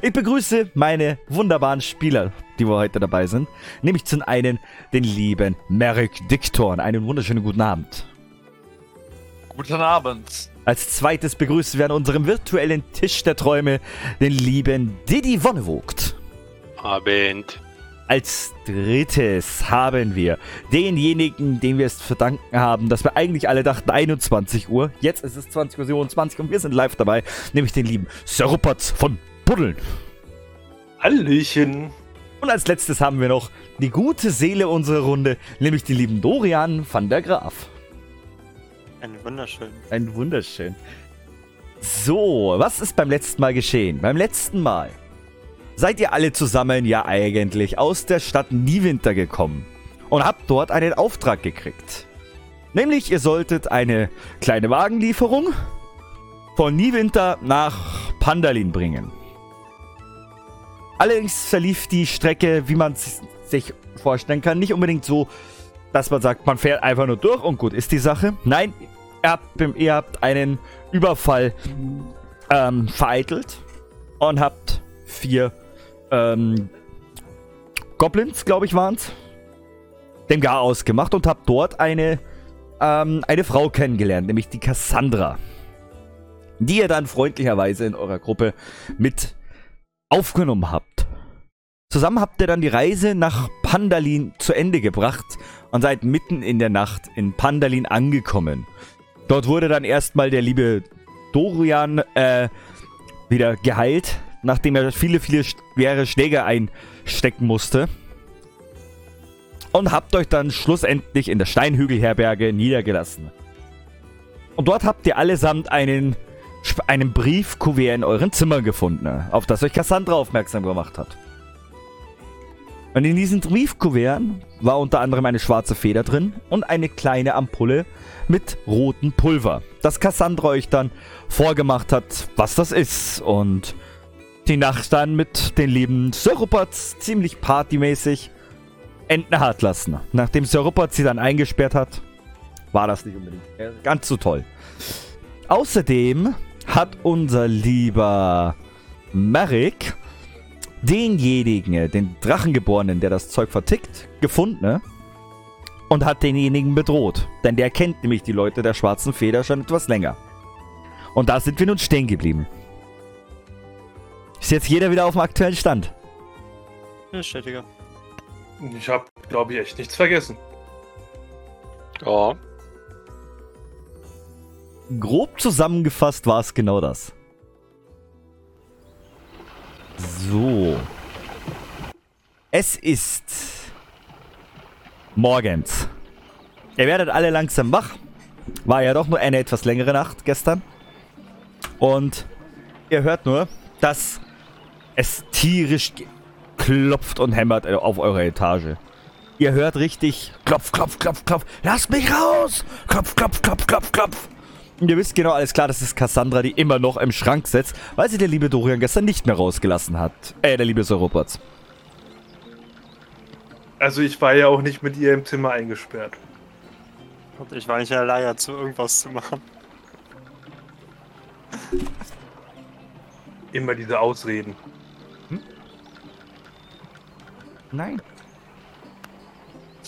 Ich begrüße meine wunderbaren Spieler, die wir heute dabei sind. Nämlich zum einen den lieben Merrick Dictorn. Einen wunderschönen guten Abend. Guten Abend. Als zweites begrüßen wir an unserem virtuellen Tisch der Träume den lieben Diddy Wonnevogt. Abend. Als drittes haben wir denjenigen, den wir es verdanken haben, dass wir eigentlich alle dachten 21 Uhr. Jetzt ist es 20.27 Uhr und wir sind live dabei, nämlich den lieben Sir Rupert von Buddeln. Hallöchen. Und als letztes haben wir noch die gute Seele unserer Runde, nämlich den lieben Dorian van der Graaf. Ein wunderschön. Ein wunderschön. So, was ist beim letzten Mal geschehen? Beim letzten Mal seid ihr alle zusammen ja eigentlich aus der Stadt Niewinter gekommen und habt dort einen Auftrag gekriegt. Nämlich, ihr solltet eine kleine Wagenlieferung von Niewinter nach Pandalin bringen. Allerdings verlief die Strecke, wie man sich vorstellen kann, nicht unbedingt so, dass man sagt, man fährt einfach nur durch und gut ist die Sache. Nein, ihr habt, ihr habt einen Überfall ähm, vereitelt und habt vier ähm, Goblins, glaube ich, waren es, dem Gar ausgemacht und habt dort eine, ähm, eine Frau kennengelernt, nämlich die Cassandra. Die ihr dann freundlicherweise in eurer Gruppe mit aufgenommen habt. Zusammen habt ihr dann die Reise nach Pandalin zu Ende gebracht und seid mitten in der Nacht in Pandalin angekommen. Dort wurde dann erstmal der liebe Dorian äh, wieder geheilt, nachdem er viele, viele schwere Schläge einstecken musste. Und habt euch dann schlussendlich in der Steinhügelherberge niedergelassen. Und dort habt ihr allesamt einen, einen Briefkuvert in euren Zimmern gefunden, auf das euch Cassandra aufmerksam gemacht hat. Und in diesen Briefkuverten war unter anderem eine schwarze Feder drin und eine kleine Ampulle mit rotem Pulver, das Cassandra euch dann vorgemacht hat, was das ist. Und die Nacht dann mit den lieben Sir Ruperts ziemlich partymäßig enden hat lassen. Nachdem Sir Rupert sie dann eingesperrt hat, war das nicht unbedingt ganz so toll. Außerdem hat unser lieber Merrick denjenigen, den Drachengeborenen, der das Zeug vertickt, gefunden und hat denjenigen bedroht. Denn der kennt nämlich die Leute der schwarzen Feder schon etwas länger. Und da sind wir nun stehen geblieben. Ist jetzt jeder wieder auf dem aktuellen Stand? Ja, stetiger. Ich habe, glaube ich, echt nichts vergessen. Ja. Grob zusammengefasst war es genau das. So. Es ist morgens. Ihr werdet alle langsam wach. War ja doch nur eine etwas längere Nacht gestern. Und ihr hört nur, dass es tierisch klopft und hämmert auf eurer Etage. Ihr hört richtig klopf, klopf, klopf, klopf. Lasst mich raus! Klopf, klopf, klopf, klopf, klopf. Ihr wisst genau alles klar, das ist Cassandra, die immer noch im Schrank sitzt, weil sie der liebe Dorian gestern nicht mehr rausgelassen hat. Äh, der liebe Sir Roberts. Also ich war ja auch nicht mit ihr im Zimmer eingesperrt. Und ich war nicht in der Lage, zu irgendwas zu machen. Immer diese Ausreden. Nein.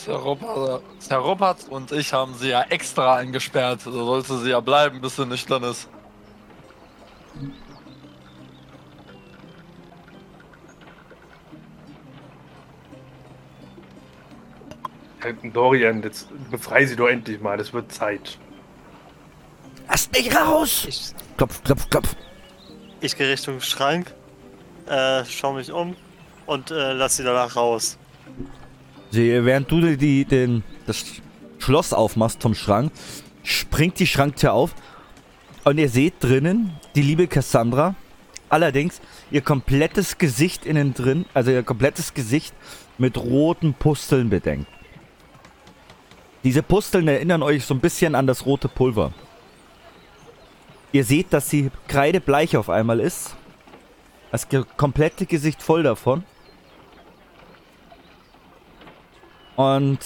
Sir Robert und ich haben sie ja extra eingesperrt. So sollte sie ja bleiben, bis sie nüchtern ist. Dorian, jetzt befrei sie doch endlich mal, es wird Zeit. Lasst mich raus! Ich, Klopf, klopf, klopf. ich gehe Richtung Schrank, äh, schau mich um und äh, lass sie danach raus. Sie, während du die, den, das Schloss aufmachst vom Schrank, springt die Schranktür auf und ihr seht drinnen die liebe Cassandra. Allerdings ihr komplettes Gesicht innen drin, also ihr komplettes Gesicht mit roten Pusteln bedeckt. Diese Pusteln erinnern euch so ein bisschen an das rote Pulver. Ihr seht, dass sie kreidebleich auf einmal ist. Das komplette Gesicht voll davon. Und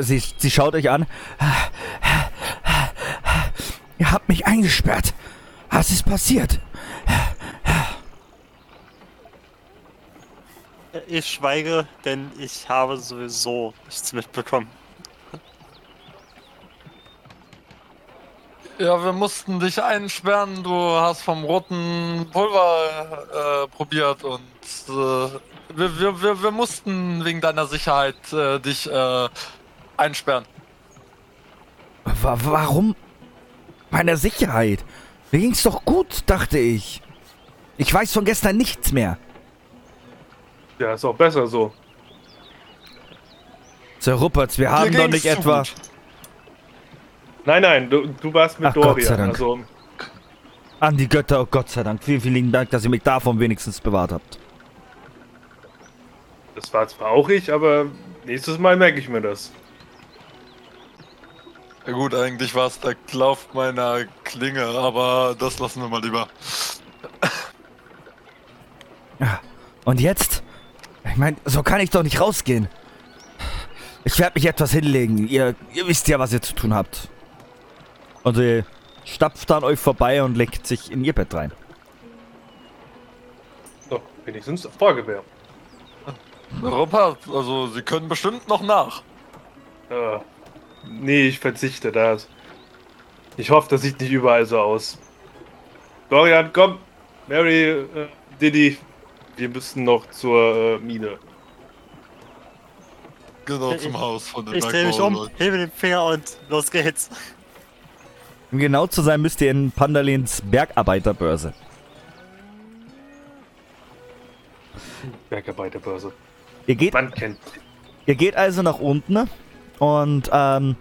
sie, sie schaut euch an. Ihr habt mich eingesperrt. Was ist passiert? Ich schweige, denn ich habe sowieso nichts mitbekommen. Ja, wir mussten dich einsperren. Du hast vom roten Pulver äh, probiert und äh, wir, wir, wir, wir mussten wegen deiner Sicherheit äh, dich äh, einsperren. Wa warum? Meiner Sicherheit. Mir ging's doch gut, dachte ich. Ich weiß von gestern nichts mehr. Ja, ist auch besser so. Sir Rupperts, wir haben doch ging's nicht etwa... gut. Nein, nein, du, du warst mit Ach, Gott Dorian. sei Dank. Also, An die Götter, oh Gott sei Dank. Vielen, vielen lieben Dank, dass ihr mich davon wenigstens bewahrt habt. Das war zwar auch ich, aber nächstes Mal merke ich mir das. Ja gut, eigentlich war es der Lauf meiner Klinge, aber das lassen wir mal lieber. Und jetzt? Ich meine, so kann ich doch nicht rausgehen. Ich werde mich etwas hinlegen. Ihr, ihr wisst ja, was ihr zu tun habt. Und sie stapft an euch vorbei und legt sich in ihr Bett rein. So, wenigstens Vorgewehr. Europa, also sie können bestimmt noch nach. Äh, nee, ich verzichte das. Ich hoffe, das sieht nicht überall so aus. Dorian, komm! Mary, äh, Diddy, wir müssen noch zur äh, Mine. Genau Ich- zum Haus von den Ich drehe mich um, hebe den Finger und los geht's. Um genau zu sein, müsst ihr in Pandalins Bergarbeiterbörse. Bergarbeiterbörse. Ihr geht, Man kennt. ihr geht also nach unten und ähm,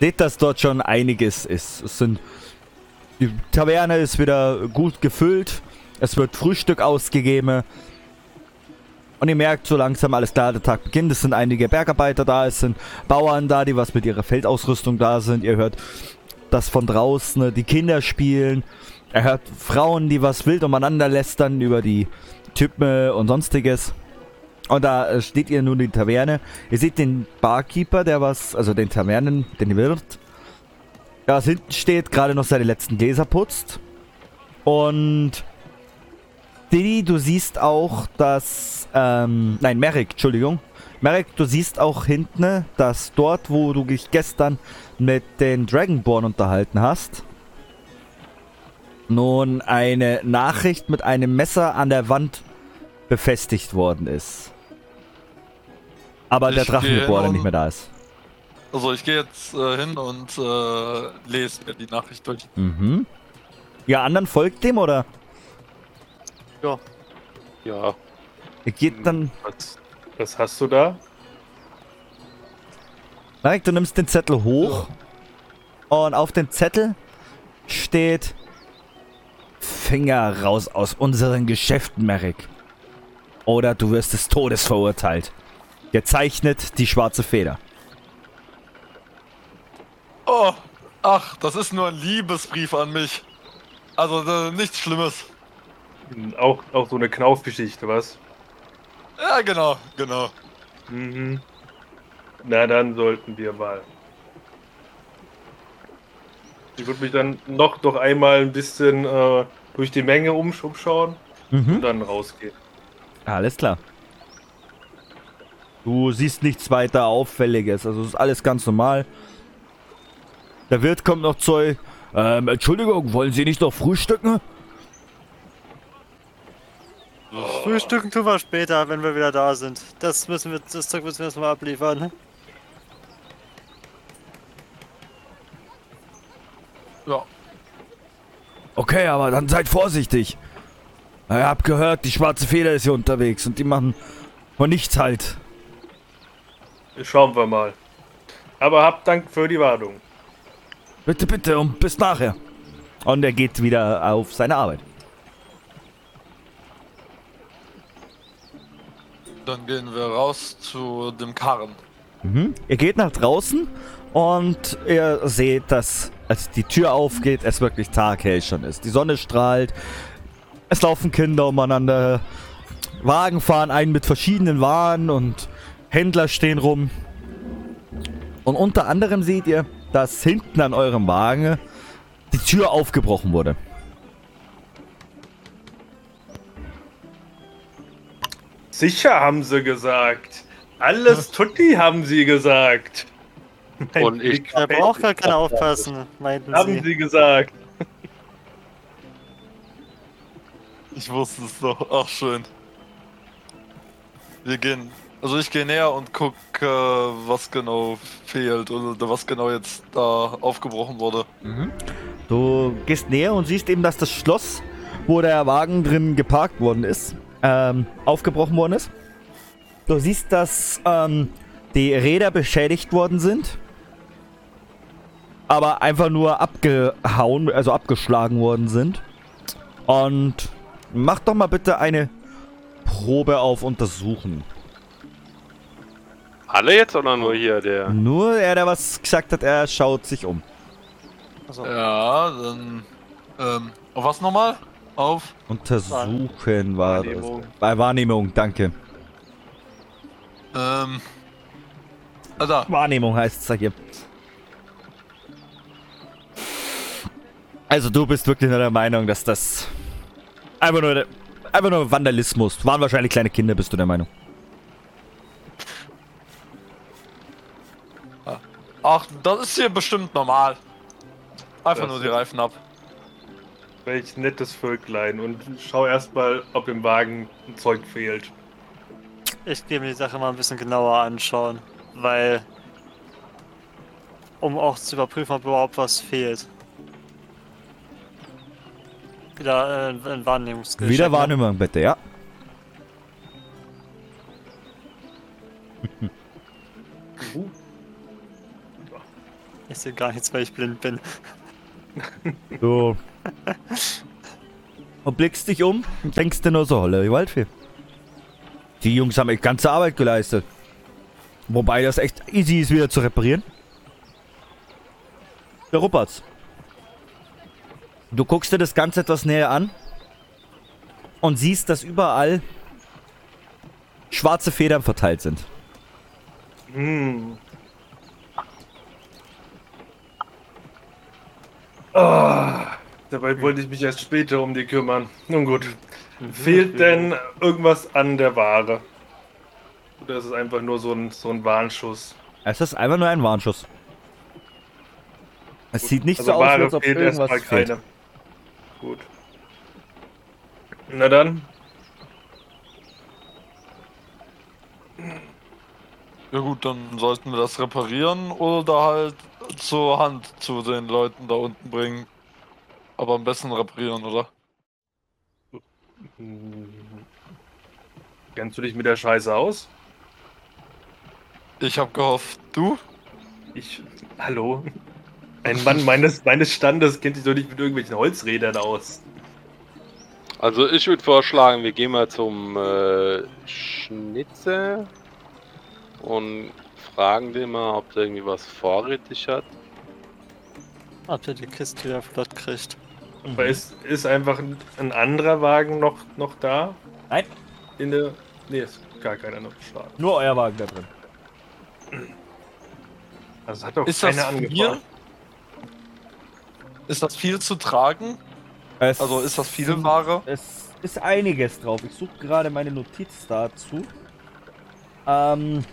seht, dass dort schon einiges ist. Es sind die Taverne ist wieder gut gefüllt. Es wird Frühstück ausgegeben. Und ihr merkt so langsam, alles klar, der Tag beginnt. Es sind einige Bergarbeiter da, es sind Bauern da, die was mit ihrer Feldausrüstung da sind. Ihr hört das von draußen, ne, die Kinder spielen. Er hört Frauen, die was wild umeinander lästern über die Typen und sonstiges. Und da äh, steht ihr nun in die Taverne. Ihr seht den Barkeeper, der was, also den Tavernen, den Wirt, der was hinten steht, gerade noch seine letzten Gläser putzt. Und Didi, du siehst auch, dass, ähm, nein, Merrick, Entschuldigung. Merrick, du siehst auch hinten, dass dort, wo du dich gestern mit den Dragonborn unterhalten hast, nun eine Nachricht mit einem Messer an der Wand befestigt worden ist. Aber der Ich gehe Drachengeborener hin nicht mehr da ist. Also ich gehe jetzt äh, hin und äh, lese mir die Nachricht durch. Mhm. Ja, anderen folgt dem, oder? Ja, Ja. Ihr geht dann... Was, was hast du da? Marek, du nimmst den Zettel hoch. Und auf dem Zettel steht... Finger raus aus unseren Geschäften, Merrick. Oder du wirst des Todes verurteilt. Gezeichnet die schwarze Feder. Oh, ach, das ist nur ein Liebesbrief an mich. Also äh, nichts Schlimmes. Auch, auch so eine Knaufgeschichte, was? Ja, genau, genau. Mhm. Na, dann sollten wir mal. Ich würde mich dann noch doch einmal ein bisschen äh, durch die Menge umsch- umschauen und Mhm. dann rausgehen. Alles klar. Du siehst nichts weiter Auffälliges. Also es ist alles ganz normal. Der Wirt kommt noch zu. Ähm, Entschuldigung, wollen Sie nicht noch frühstücken? Frühstücken tun wir später, wenn wir wieder da sind. Das müssen wir, das Zeug müssen wir erstmal abliefern. Ja. Okay, aber dann seid vorsichtig. Ihr habt gehört, die schwarze Feder ist hier unterwegs und die machen von nichts halt. Schauen wir mal. Aber habt Dank für die Warnung. Bitte, bitte und bis nachher. Und er geht wieder auf seine Arbeit. Dann gehen wir raus zu dem Karren. Mhm. Ihr geht nach draußen und ihr seht, dass als die Tür aufgeht, es wirklich taghell schon ist. Die Sonne strahlt, es laufen Kinder umeinander, Wagen fahren ein mit verschiedenen Waren und Händler stehen rum. Und unter anderem seht ihr, dass hinten an eurem Wagen die Tür aufgebrochen wurde. Sicher haben sie gesagt. Alles Tutti haben sie gesagt. Mein Und ich- fällt braucht gar nicht kein auf. Aufpassen, meinten Haben sie. sie gesagt. Ich wusste es doch. Ach, schön. Wir gehen. Also ich gehe näher und guck, äh, was genau fehlt oder was genau jetzt da aufgebrochen wurde. Du gehst näher und siehst eben, dass das Schloss, wo der Wagen drin geparkt worden ist, ähm, aufgebrochen worden ist. Du siehst, dass ähm, die Räder beschädigt worden sind. Aber einfach nur abgehauen, also abgeschlagen worden sind. Und mach doch mal bitte eine Probe auf Untersuchen. Alle jetzt oder nur hier der? Nur er, der was gesagt hat, er schaut sich um. Also, Ja, dann. Ähm, auf was nochmal? Auf. Untersuchen war Wahrnehmung. das. Bei Wahrnehmung, danke. Ähm. Da. Wahrnehmung heißt es da hier. Also du bist wirklich nur der Meinung, dass das einfach nur, einfach nur Vandalismus. Waren wahrscheinlich kleine Kinder, bist du der Meinung. Ach, das ist hier bestimmt normal. Einfach Das nur die Reifen ab. Welch nettes Völklein. Und schau erstmal, ob im Wagen ein Zeug fehlt. ich gehe mir die Sache mal ein bisschen genauer anschauen, weil. Um auch zu überprüfen, ob überhaupt was fehlt. Wieder äh, ein Wahrnehmungsgeschenk. Wieder ne? Wahrnehmung bitte, ja. Ich sehe gar nichts, weil ich blind bin. Du. Und blickst dich um und denkst dir nur so, holla die Waldfee. Die Jungs haben echt ganze Arbeit geleistet. Wobei das echt easy ist, wieder zu reparieren. Der Ruppert's. Du guckst dir das Ganze etwas näher an und siehst, dass überall schwarze Federn verteilt sind. Hm. Ah, dabei wollte ich mich erst später um die kümmern. Nun gut. Fehlt denn irgendwas an der Ware? Oder ist es einfach nur so ein, so ein Warnschuss? Es ist einfach nur ein Warnschuss. Es sieht nicht Also so aus, als ob fehlt irgendwas erstmal fehlt. keine. Gut. Na dann. Ja gut, dann sollten wir das reparieren oder halt zur Hand zu den Leuten da unten bringen. Aber am besten reparieren, oder? Hm. Kennst du dich mit der Scheiße aus? Ich hab gehofft, du? Ich. Hallo? Ein Mann meines, meines Standes kennt sich doch nicht mit irgendwelchen Holzrädern aus. Also ich würde vorschlagen, wir gehen mal zum äh, Schnitzer und fragen den mal, ob der irgendwie was vorrätig hat. Ob ihr die Kiste wieder flott kriegt. Aber ist, ist einfach ein, ein anderer Wagen noch, noch da? Nein, In der. Nee, ist gar keiner noch schade. nur euer Wagen da drin. Also hat doch Ist das keiner viel? angefahren. Ist das viel zu tragen? Es Also ist das sind- Ware? Es ist einiges drauf. Ich suche gerade meine Notiz dazu. Ähm,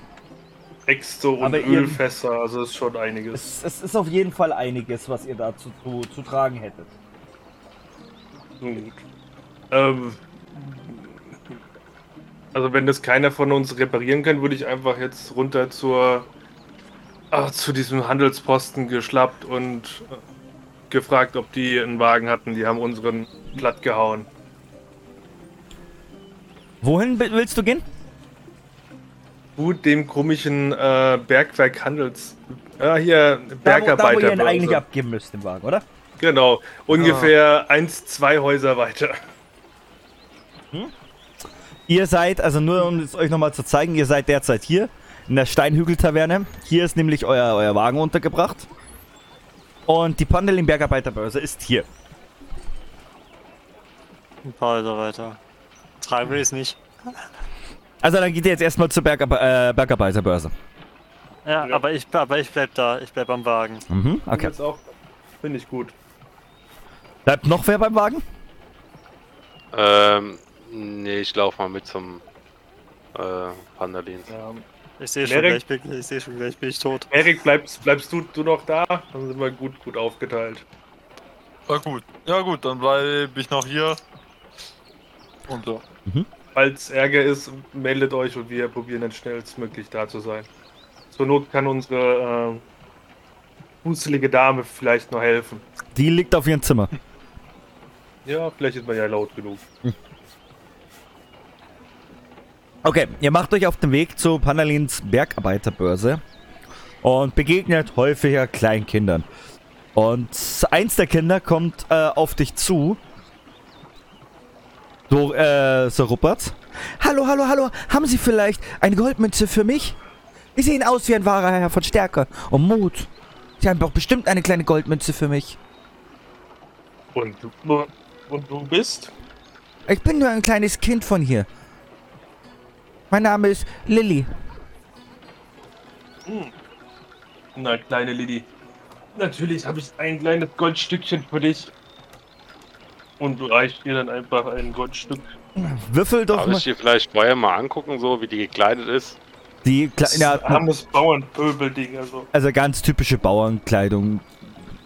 Exo und Aber ihr- Ölfässer, also ist schon einiges. es, es ist auf jeden Fall einiges, was ihr dazu zu, zu tragen hättet. Gut. Ähm, also wenn das keiner von uns reparieren kann, würde ich einfach jetzt runter zur ah, zu diesem Handelsposten geschlappt und äh, gefragt, ob die einen Wagen hatten. Die haben unseren platt gehauen. Wohin willst du gehen? Gut, dem komischen äh, Bergwerk Handels. Ja, hier, Da, wo, da, wo ihr ihn eigentlich abgeben müsst, den Wagen, oder? Genau, ungefähr eins, zwei Häuser weiter. Ihr seid, also nur um es euch nochmal zu zeigen, ihr seid derzeit hier in der Steinhügel-Taverne. Hier ist nämlich euer, euer Wagen untergebracht. Und die Pandelin Bergarbeiterbörse ist hier. Ein paar Häuser weiter. Tragen wir es nicht. Also dann geht ihr jetzt erstmal zur Bergarbe äh, Bergarbeiterbörse. Ja, Ja. Aber, ich, aber ich bleib da. Ich bleib am Wagen. Mhm, okay. Jetzt auch. Finde ich gut. Bleibt noch wer beim Wagen? Ähm, nee, ich laufe mal mit zum äh, Pandalins. Ja. Ich sehe schon, Merrick- gleich bin, ich sehe schon, gleich bin ich tot. Erik, bleibst, bleibst du, du noch da? Dann sind wir gut, gut aufgeteilt. Ja gut. Ja gut, dann bleibe ich noch hier. Und ja. Falls Ärger ist, meldet euch und wir probieren dann schnellstmöglich da zu sein. Zur Not kann unsere äh, fußlige Dame vielleicht noch helfen. Die liegt auf ihrem Zimmer. Ja, vielleicht ist man ja laut genug. Okay, ihr macht euch auf den Weg zu Panalins Bergarbeiterbörse und begegnet häufiger Kleinkindern. Und eins der Kinder kommt äh, auf dich zu. So, äh, Sir Rupert. Hallo, hallo, hallo. Haben Sie vielleicht eine Goldmünze für mich? Sie sehen aus wie ein wahrer Herr von Stärke und Mut. Sie haben doch bestimmt eine kleine Goldmünze für mich. Und du, und du bist? Ich bin nur ein kleines Kind von hier. Mein Name ist Lilly. Na, kleine Lilly. Natürlich habe ich ein kleines Goldstückchen für dich. Und du reichst dir dann einfach ein Goldstück. Würfel doch Darf mal. ich dir vielleicht vorher mal angucken, so wie die gekleidet ist? Die Kle ja, armes Bauernpöbelding, also. also ganz typische Bauernkleidung.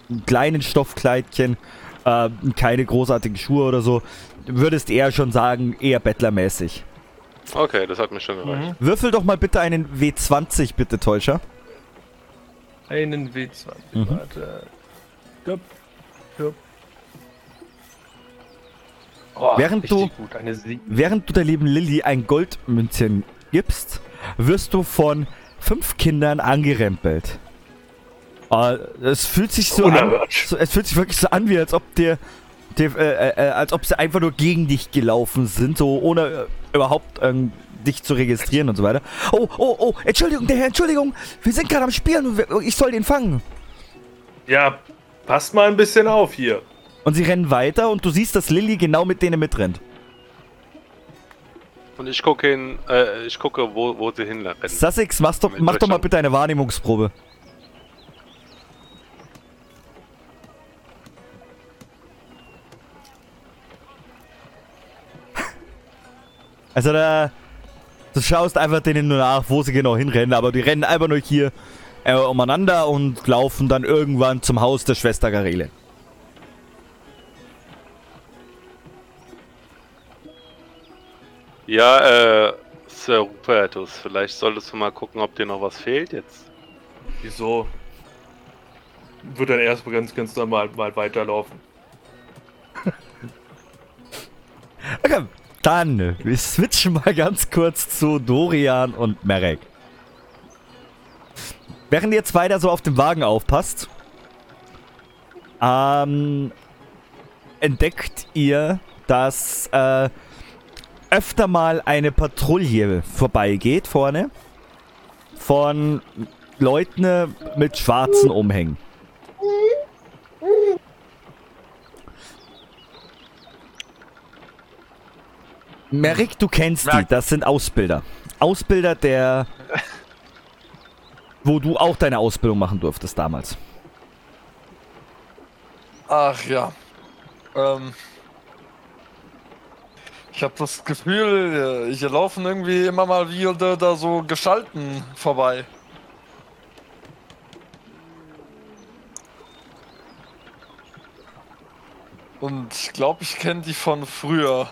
Ein kleinen Stoffkleidchen, äh, keine großartigen Schuhe oder so. Würdest eher schon sagen, eher bettlermäßig. Okay, das hat mir schon gereicht. Würfel doch mal bitte einen W20, bitte, Täuscher. Einen W20. Mhm. Warte. Jupp. Jupp. Oh, Während du- Gut, Während du der lieben Lilly ein Goldmünzchen gibst, wirst du von fünf Kindern angerempelt. Äh, es fühlt sich so an, so, es fühlt sich wirklich so an, wie als ob dir, dir äh, äh, als ob sie einfach nur gegen dich gelaufen sind, so ohne äh, überhaupt ähm, dich zu registrieren und so weiter. Oh, oh, oh, Entschuldigung, der Herr, Entschuldigung, wir sind gerade am Spielen und wir- ich soll den fangen. Ja, passt mal ein bisschen auf hier. Und sie rennen weiter und du siehst, dass Lilly genau mit denen mitrennt. Und ich gucke hin, äh, ich gucke, wo, wo sie hinrennen. Sussex, mach doch, mach doch mal bitte eine Wahrnehmungsprobe. Also da, du schaust einfach denen nur nach, wo sie genau hinrennen, aber die rennen einfach nur hier äh, umeinander und laufen dann irgendwann zum Haus der Schwester Garele. Ja, äh, Sir Rupertus, vielleicht solltest du mal gucken, ob dir noch was fehlt jetzt. Wieso? Wird dann erstmal ganz, ganz normal mal weiterlaufen. Okay, dann, wir switchen mal ganz kurz zu Dorian und Merek. Während ihr zwei da so auf dem Wagen aufpasst, ähm, entdeckt ihr, dass äh, öfter mal eine Patrouille vorbeigeht vorne von Leuten mit schwarzen Umhängen. Merrick, du kennst die, Merk- das sind Ausbilder. Ausbilder der... Wo du auch deine Ausbildung machen durftest damals. Ach ja. Ähm. Ich habe das Gefühl, hier laufen irgendwie immer mal wieder da so Gestalten vorbei. Und ich glaube, ich kenne die von früher.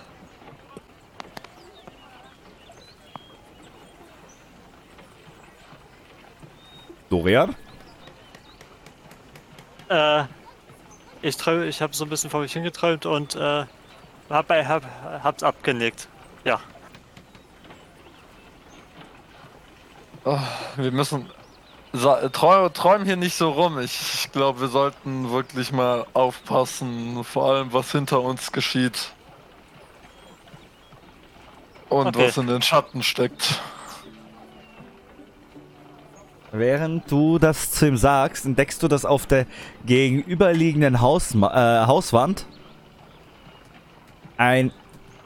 Dorian? Äh, ich träume, ich habe so ein bisschen vor mich hingeträumt und äh, hab, hab, hab's abgenickt. Ja. Wir müssen. Träum, träum hier nicht so rum. Ich, ich glaube, wir sollten wirklich mal aufpassen, vor allem was hinter uns geschieht. Und Okay. was in den Schatten steckt. Während du das zu ihm sagst, entdeckst du, dass auf der gegenüberliegenden Hausma äh, Hauswand ein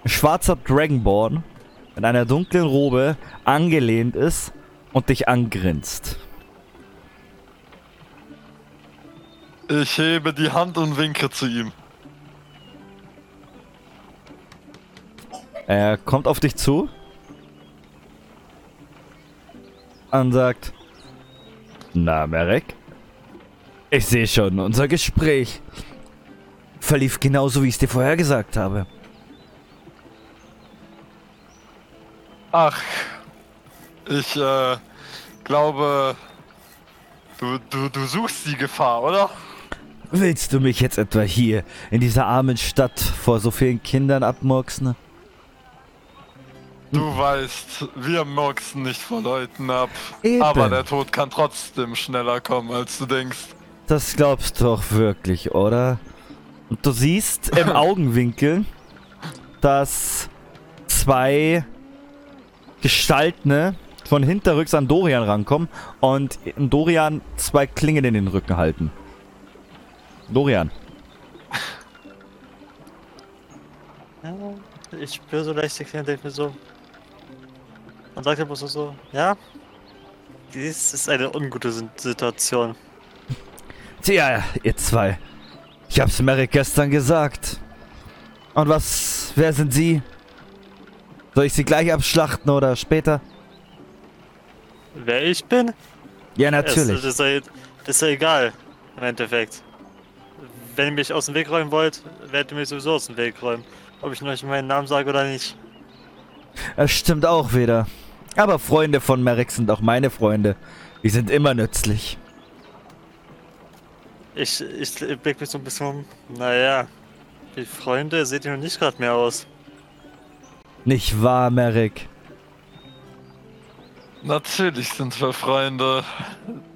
schwarzer Dragonborn in einer dunklen Robe angelehnt ist und dich angrinst. Ich hebe die Hand und winke zu ihm. Er kommt auf dich zu und sagt, na, Merek? Ich sehe schon, unser Gespräch verlief genauso, wie ich es dir vorher gesagt habe. Ach, ich äh, glaube, du, du, du suchst die Gefahr, oder? Willst du mich jetzt etwa hier in dieser armen Stadt vor so vielen Kindern abmurksen? Du weißt, wir murksen nicht vor Leuten ab. Eben. Aber der Tod kann trotzdem schneller kommen, als du denkst. Das glaubst du doch wirklich, oder? Und du siehst im Augenwinkel, dass zwei Gestalten von hinterrücks an Dorian rankommen und Dorian zwei Klingen in den Rücken halten. Dorian. Ja, ich spüre so leicht die Kleine, denke mir so. Man sagt aber so, so, ja, dies ist eine ungute Situation. Tja, ihr zwei. Ich hab's Merrick gestern gesagt. Und was, wer sind Sie? Soll ich Sie gleich abschlachten oder später? Wer ich bin? Ja, Das, natürlich. das, ist ja, das ist ja egal, im Endeffekt. Wenn ihr mich aus dem Weg räumen wollt, werdet ihr mich sowieso aus dem Weg räumen. Ob ich euch meinen Namen sage oder nicht. Das stimmt auch wieder. Aber Freunde von Merrick sind auch meine Freunde. Die sind immer nützlich. Ich, ich blick mich so ein bisschen um. Naja, wie Freunde seht ihr noch nicht gerade mehr aus. Nicht wahr, Merrick? Natürlich sind wir Freunde.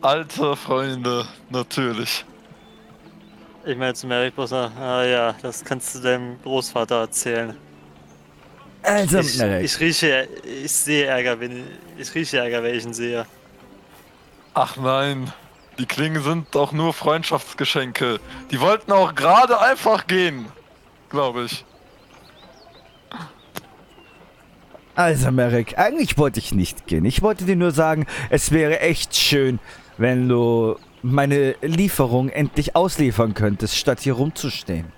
Alte Freunde, natürlich. Ich meine zu Merrick bloß, ah ja, das kannst du deinem Großvater erzählen. Also, Ich, Merrick. ich rieche, ich sehe Ärger, wenn ich rieche Ärger, wenn ich ihn sehe. Ach nein, die Klingen sind doch nur Freundschaftsgeschenke. Die wollten auch gerade einfach gehen, glaube ich. Also, Merrick, eigentlich wollte ich nicht gehen. Ich wollte dir nur sagen, es wäre echt schön, wenn du meine Lieferung endlich ausliefern könntest, statt hier rumzustehen.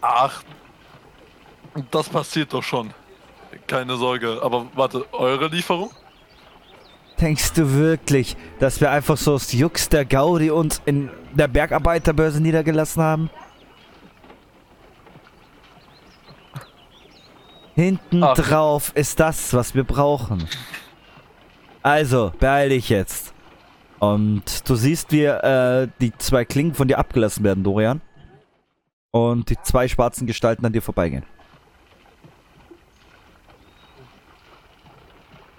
Ach, das passiert doch schon. Keine Sorge. Aber warte, eure Lieferung? Denkst du wirklich, dass wir einfach so aus Jux der Gaudi uns in der Bergarbeiterbörse niedergelassen haben? Hinten Ach. drauf ist das, was wir brauchen. Also, beeil dich jetzt. Und du siehst, wie äh, die zwei Klingen von dir abgelassen werden, Dorian. Und die zwei schwarzen Gestalten an dir vorbeigehen.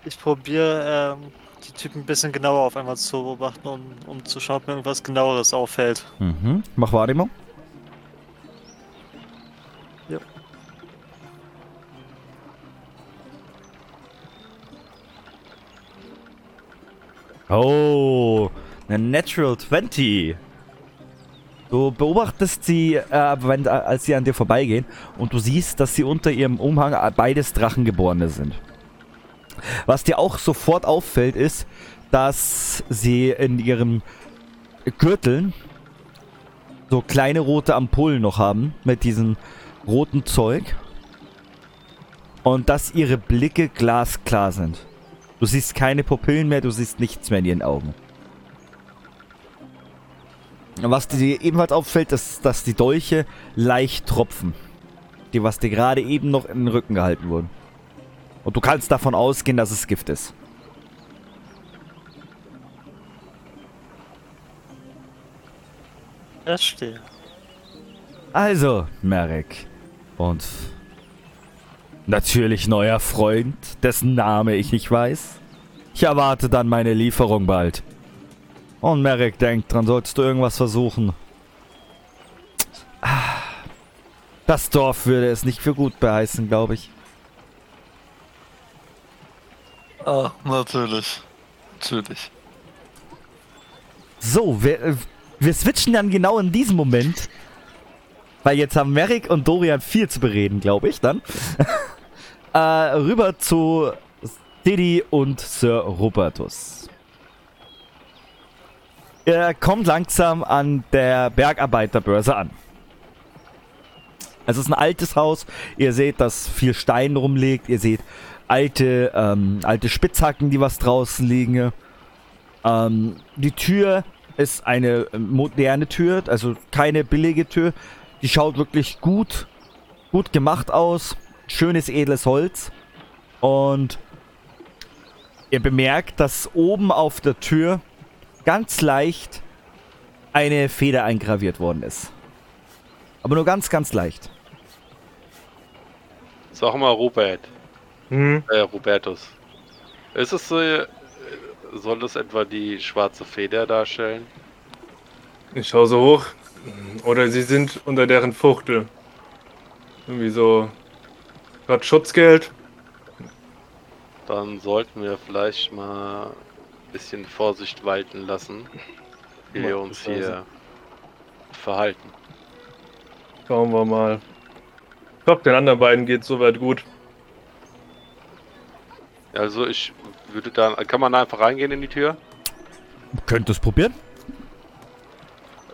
Ich probiere ähm, die Typen ein bisschen genauer auf einmal zu beobachten, um, um zu schauen, ob mir irgendwas genaueres auffällt. Mhm. Mach Wahrnehmung. Oh, eine Natural 20. Du beobachtest sie, äh, wenn, als sie an dir vorbeigehen und du siehst, dass sie unter ihrem Umhang beides Drachengeborene sind. Was dir auch sofort auffällt, ist, dass sie in ihren Gürteln so kleine rote Ampullen noch haben mit diesem roten Zeug. Und dass ihre Blicke glasklar sind. Du siehst keine Pupillen mehr, du siehst nichts mehr in ihren Augen. Was dir ebenfalls auffällt, ist, dass die Dolche leicht tropfen. Die, was dir gerade eben noch in den Rücken gehalten wurden. Und du kannst davon ausgehen, dass es Gift ist. Verstehe. Also, Merrick. Und natürlich neuer Freund, dessen Name ich nicht weiß. Ich erwarte dann meine Lieferung bald. Und Merrick denkt dran, solltest du irgendwas versuchen. Das Dorf würde es nicht für gut beheißen, glaube ich. Ah, natürlich. Natürlich. So, wir, äh, wir switchen dann genau in diesem Moment. Weil jetzt haben Merrick und Dorian viel zu bereden, glaube ich, dann. äh, rüber zu Diddy und Sir Robertus. Ihr kommt langsam an der Bergarbeiterbörse an. Es ist ein altes Haus. Ihr seht, dass viel Stein rumliegt. Ihr seht alte, ähm, alte Spitzhacken, die was draußen liegen. Ähm, die Tür ist eine moderne Tür, also keine billige Tür. Die schaut wirklich gut, gut gemacht aus. Schönes, edles Holz. Und ihr bemerkt, dass oben auf der Tür ganz leicht eine Feder eingraviert worden ist. Aber nur ganz, ganz leicht. Sag mal, Robert. Hm? Äh, Robertus. Ist es so, äh, soll das etwa die schwarze Feder darstellen? Ich schaue so hoch. Oder sie sind unter deren Fuchtel. Irgendwie so. Hat Schutzgeld. Dann sollten wir vielleicht mal ein bisschen Vorsicht walten lassen, wie wir uns hier verhalten. Schauen wir mal. Ich glaube, den anderen beiden geht soweit gut. Also ich würde dann, kann man da einfach reingehen in die Tür? Könnt es probieren?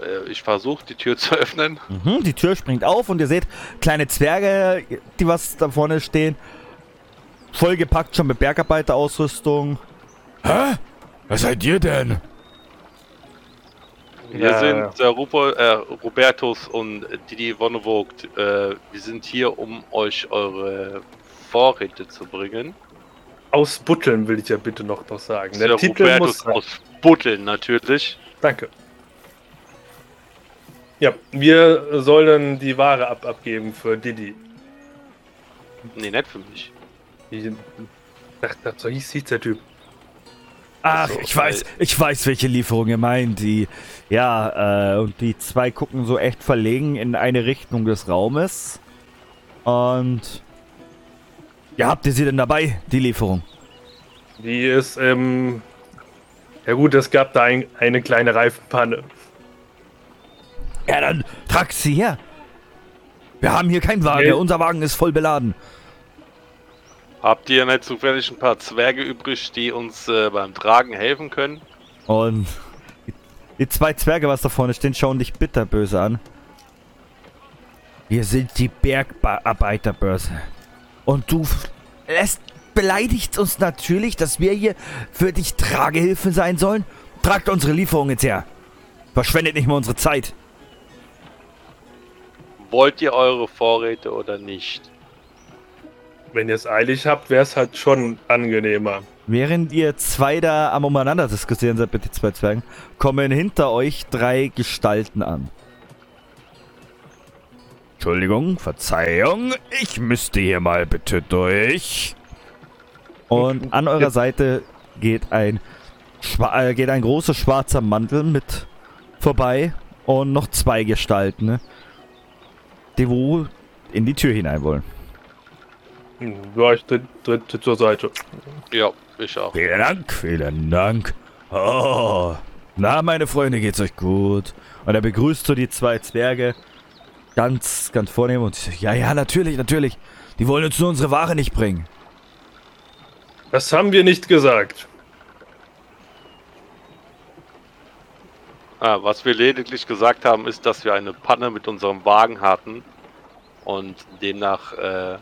Äh, Ich versuche die Tür zu öffnen. Mhm, die Tür springt auf und ihr seht kleine Zwerge, die was da vorne stehen. Vollgepackt schon mit Bergarbeiterausrüstung. Hä? Was seid ihr denn? Wir Ja, sind der Rupo, äh, Robertus und Didi Vonnevogt. Äh, wir sind hier, um euch eure Vorräte zu bringen. Ausbutteln will ich ja bitte noch, noch sagen. Der, der Titel Robertus muss. aus Butteln natürlich. Danke. Ja, wir sollen die Ware ab abgeben für Didi. Nee, nicht für mich. Die, ach, ach, so hieß, der Typ. Ach, ich weiß, ich weiß, welche Lieferung ihr meint. Die, ja, äh, und die zwei gucken so echt verlegen in eine Richtung des Raumes. Und ja, habt ihr sie denn dabei, die Lieferung? Die ist, ähm. Ja, gut, es gab da ein, eine kleine Reifenpanne. Ja, dann tragt sie her. Wir haben hier keinen Wagen, Nee. unser Wagen ist voll beladen. Habt ihr nicht zufällig ein paar Zwerge übrig, die uns äh, beim Tragen helfen können? Und die, zwei Zwerge, was da vorne stehen, schauen dich bitterböse an. Wir sind die Bergarbeiterbörse. Und du lässt beleidigt uns natürlich, dass wir hier für dich Tragehilfen sein sollen. Tragt unsere Lieferung jetzt her. Verschwendet nicht mehr unsere Zeit. Wollt ihr eure Vorräte oder nicht? Wenn ihr es eilig habt, wäre es halt schon angenehmer. Während ihr zwei da am umeinander diskutieren seid mit den zwei Zwergen, kommen hinter euch drei Gestalten an. Entschuldigung, Verzeihung, ich müsste hier mal bitte durch. Und an eurer Seite geht ein, äh, geht ein großer schwarzer Mantel mit vorbei und noch zwei Gestalten, ne, die wohl in die Tür hinein wollen. Ja, ich tritt, tritt zur Seite. Ja, ich auch. Vielen Dank, vielen Dank. Oh, na, meine Freunde, geht's euch gut? Und er begrüßt so die zwei Zwerge ganz, ganz vornehm und ja, ja, natürlich, natürlich. Die wollen uns nur unsere Ware nicht bringen. Das haben wir nicht gesagt. Ah, was wir lediglich gesagt haben, ist, dass wir eine Panne mit unserem Wagen hatten und demnach äh,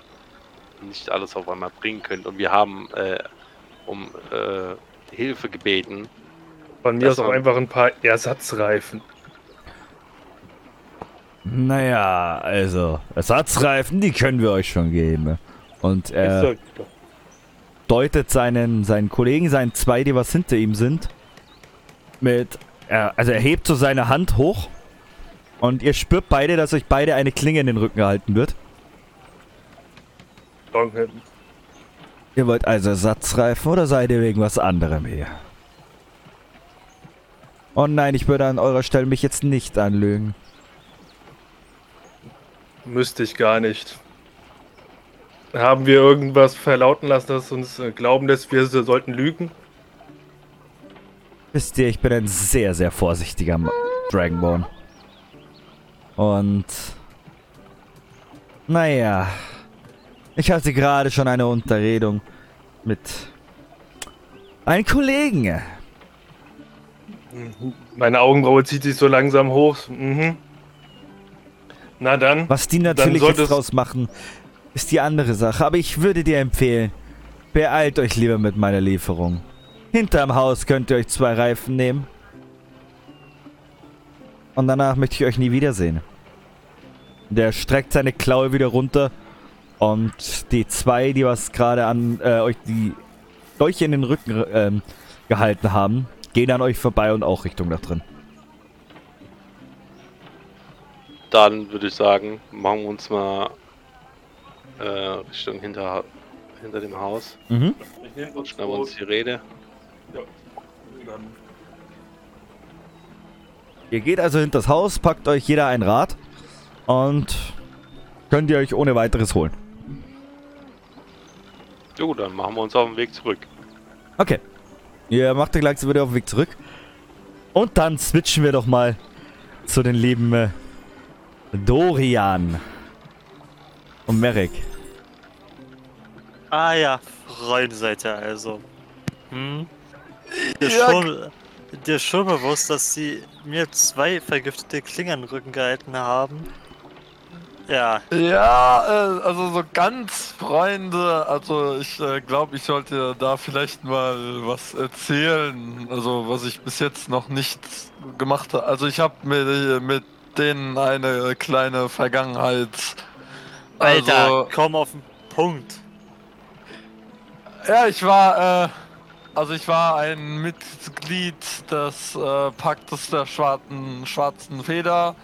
nicht alles auf einmal bringen können. Und wir haben äh, um äh, Hilfe gebeten. Von mir aus auch einfach ein paar Ersatzreifen. Naja, also, Ersatzreifen, die können wir euch schon geben. Und er deutet seinen, seinen Kollegen, seinen zwei, die was hinter ihm sind, mit, er, also er hebt so seine Hand hoch und ihr spürt beide, dass euch beide eine Klinge in den Rücken gehalten wird. Danke. Ihr wollt also Ersatzreifen oder seid ihr wegen was anderem hier? Oh nein, ich würde an eurer Stelle mich jetzt nicht anlügen. Müsste ich gar nicht. Haben wir irgendwas verlauten lassen, das uns äh, glauben lässt, wir so- sollten lügen? Wisst ihr, ich bin ein sehr, sehr vorsichtiger Dragonborn. Und... Naja. Ich hatte gerade schon eine Unterredung mit einem Kollegen. Meine Augenbraue zieht sich so langsam hoch. Mhm. Na dann. Was die natürlich jetzt draus machen, ist die andere Sache. Aber ich würde dir empfehlen, Beeilt euch lieber mit meiner Lieferung. Hinterm Haus könnt ihr euch zwei Reifen nehmen. Und danach möchte ich euch nie wiedersehen. Der streckt seine Klaue wieder runter. Und die zwei, die was gerade an äh, euch die Dolche in den Rücken ähm, gehalten haben, gehen an euch vorbei und auch Richtung nach drin. Dann würde ich sagen, machen wir uns mal äh, Richtung hinter, hinter dem Haus. Mhm. Ich nehme uns uns die Rede. Dann Ihr geht also hinter das Haus, packt euch jeder ein Rad und könnt ihr euch ohne weiteres holen. Jo, dann machen wir uns auf den Weg zurück. Okay. Ihr macht euch langsam wieder auf den Weg zurück. Und dann switchen wir doch mal zu den lieben äh, Dorian und Merrick. Ah ja, Freunde seid ihr also. Hm? Dir, Ja, schon, dir schon bewusst, dass sie mir zwei vergiftete Klingen im Rücken gehalten haben? Ja, Ja, äh, also so ganz Freunde, also ich äh, glaube, ich sollte da vielleicht mal was erzählen, also was ich bis jetzt noch nicht gemacht habe. Also ich habe mit, mit denen eine kleine Vergangenheit. Alter, Also, komm auf den Punkt. ja, ich war, äh, also ich war ein Mitglied des äh, Paktes der schwarzen, schwarzen Feder.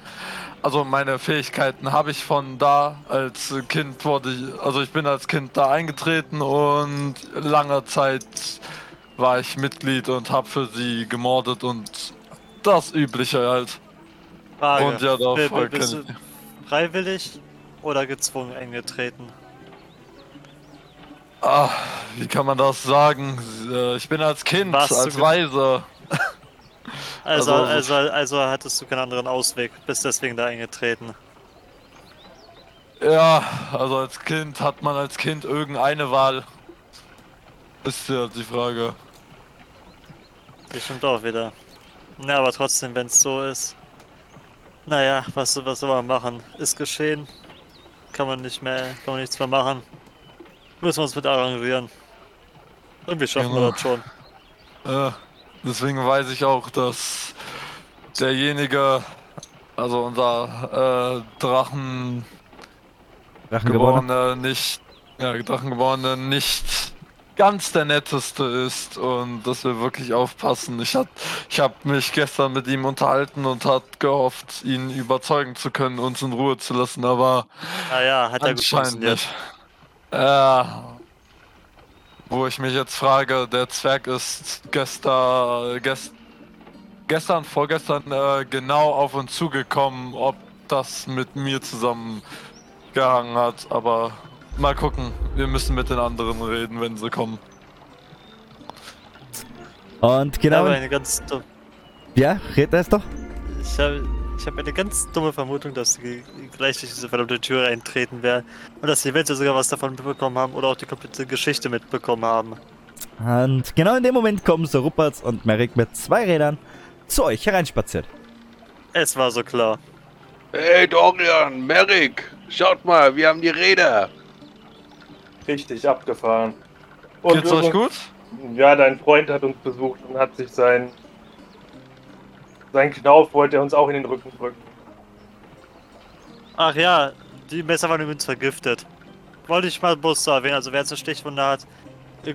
Also meine Fähigkeiten habe ich von da. Als Kind wurde ich, also ich bin als Kind da eingetreten und lange Zeit war ich Mitglied und habe für sie gemordet und das Übliche halt. Frage. Und ja, da voll bist du freiwillig oder gezwungen eingetreten? Ah, wie kann man das sagen? Äh, Ich bin als Kind, Warst als Weise. Also, Also- also, also hattest du keinen anderen Ausweg, bist deswegen da eingetreten. Ja, also als Kind hat man als Kind irgendeine Wahl. Ist ja die Frage. Das stimmt auch wieder. Na, aber trotzdem, wenn es so ist. Naja, was, was soll man machen? Ist geschehen. Kann man nicht mehr, kann man nichts mehr machen. Müssen wir uns mit arrangieren. Irgendwie schaffen wir Genau. das schon. Äh, deswegen weiß ich auch, dass derjenige, also unser äh, Drachen Drachengeborene. Geborene nicht, ja, Drachengeborene nicht ganz der netteste ist und dass wir wirklich aufpassen. Ich, hat, ich habe mich gestern mit ihm unterhalten und hat gehofft, ihn überzeugen zu können, uns in Ruhe zu lassen, aber Naja, hat ja gut anscheinend nicht. Ja. Wo ich mich jetzt frage, der Zwerg ist gestern, gest, gestern, vorgestern äh, genau auf uns zugekommen, ob das mit mir zusammen gehangen hat, aber mal gucken. Wir müssen mit den anderen reden, wenn sie kommen. Und genau. habe eine ganz dumme, Ja, red das doch. ich habe, ich habe eine ganz dumme Vermutung, dass sie gleich durch diese verdammte Tür eintreten werden und dass sie eventuell sogar was davon mitbekommen haben oder auch die komplette Geschichte mitbekommen haben. Und genau in dem Moment kommen so Rupperts und Merrick mit zwei Rädern zu euch hereinspaziert. Es war so klar. Hey Dorian, Merrick, schaut mal, wir haben die Räder. richtig abgefahren. Und Geht's euch gut? Ja, dein Freund hat uns besucht und hat sich sein sein Knauf wollte er uns auch in den Rücken drücken. Ach ja, die Messer waren übrigens vergiftet. Wollte ich mal bloß so erwähnen, also wer jetzt eine Stichwunde hat,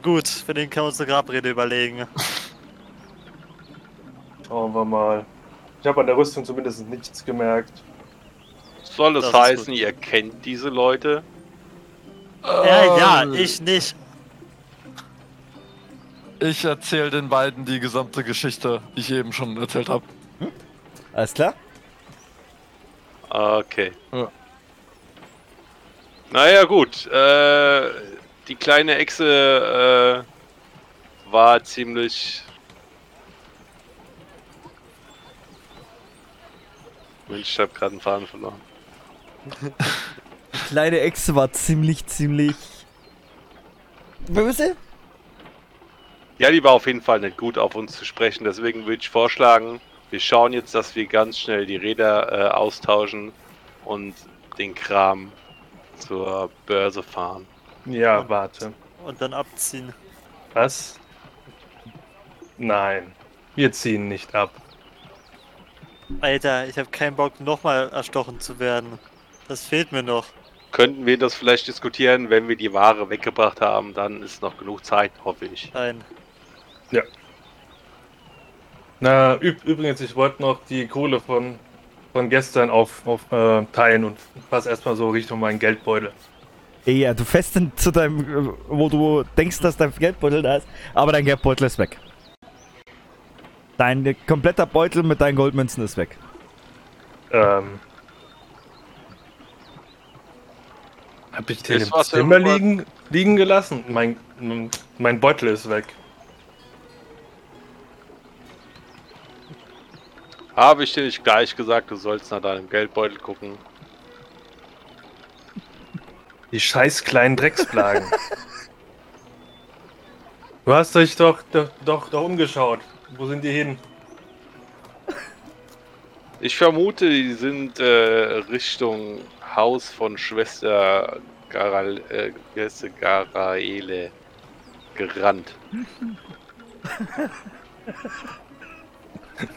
gut, für den können wir uns eine Grabrede überlegen. Schauen wir mal. Ich habe an der Rüstung zumindest nichts gemerkt. Soll es Das heißen, ihr kennt diese Leute? Ja, ja, ich nicht. Ich erzähle den beiden die gesamte Geschichte, die ich eben schon erzählt habe. Alles klar? Okay. Ja. Naja, gut. Äh, die kleine Echse äh, war ziemlich. Mensch, ich hab gerade einen Faden verloren. Die kleine Echse war ziemlich, ziemlich böse. Ja, die war auf jeden Fall nicht gut auf uns zu sprechen. Deswegen würde ich vorschlagen, wir schauen jetzt, dass wir ganz schnell die Räder äh, austauschen und den Kram zur Börse fahren. Ja, warte. und dann abziehen. Was? Nein, wir ziehen nicht ab. Alter, ich habe keinen Bock, nochmal erstochen zu werden. Das fehlt mir noch. Könnten wir das vielleicht diskutieren, wenn wir die Ware weggebracht haben, dann ist noch genug Zeit, hoffe ich. Nein. Na, üb übrigens, ich wollte noch die Kohle von, von gestern auf, auf äh, teilen und pass erstmal so Richtung meinen Geldbeutel. Ja, du fährst dann zu deinem, wo du denkst, dass dein Geldbeutel da ist, aber dein Geldbeutel ist weg. Dein kompletter Beutel mit deinen Goldmünzen ist weg. Ähm. Hab ich den im Zimmer liegen, liegen gelassen? Mein, mein Beutel ist weg. Habe ich dir nicht gleich gesagt, du sollst nach deinem Geldbeutel gucken? Die scheiß kleinen Drecksplagen. du hast dich doch, doch, doch, doch umgeschaut. Wo sind die hin? Ich vermute, die sind äh, Richtung Haus von Schwester Garal, äh? Garaele gerannt.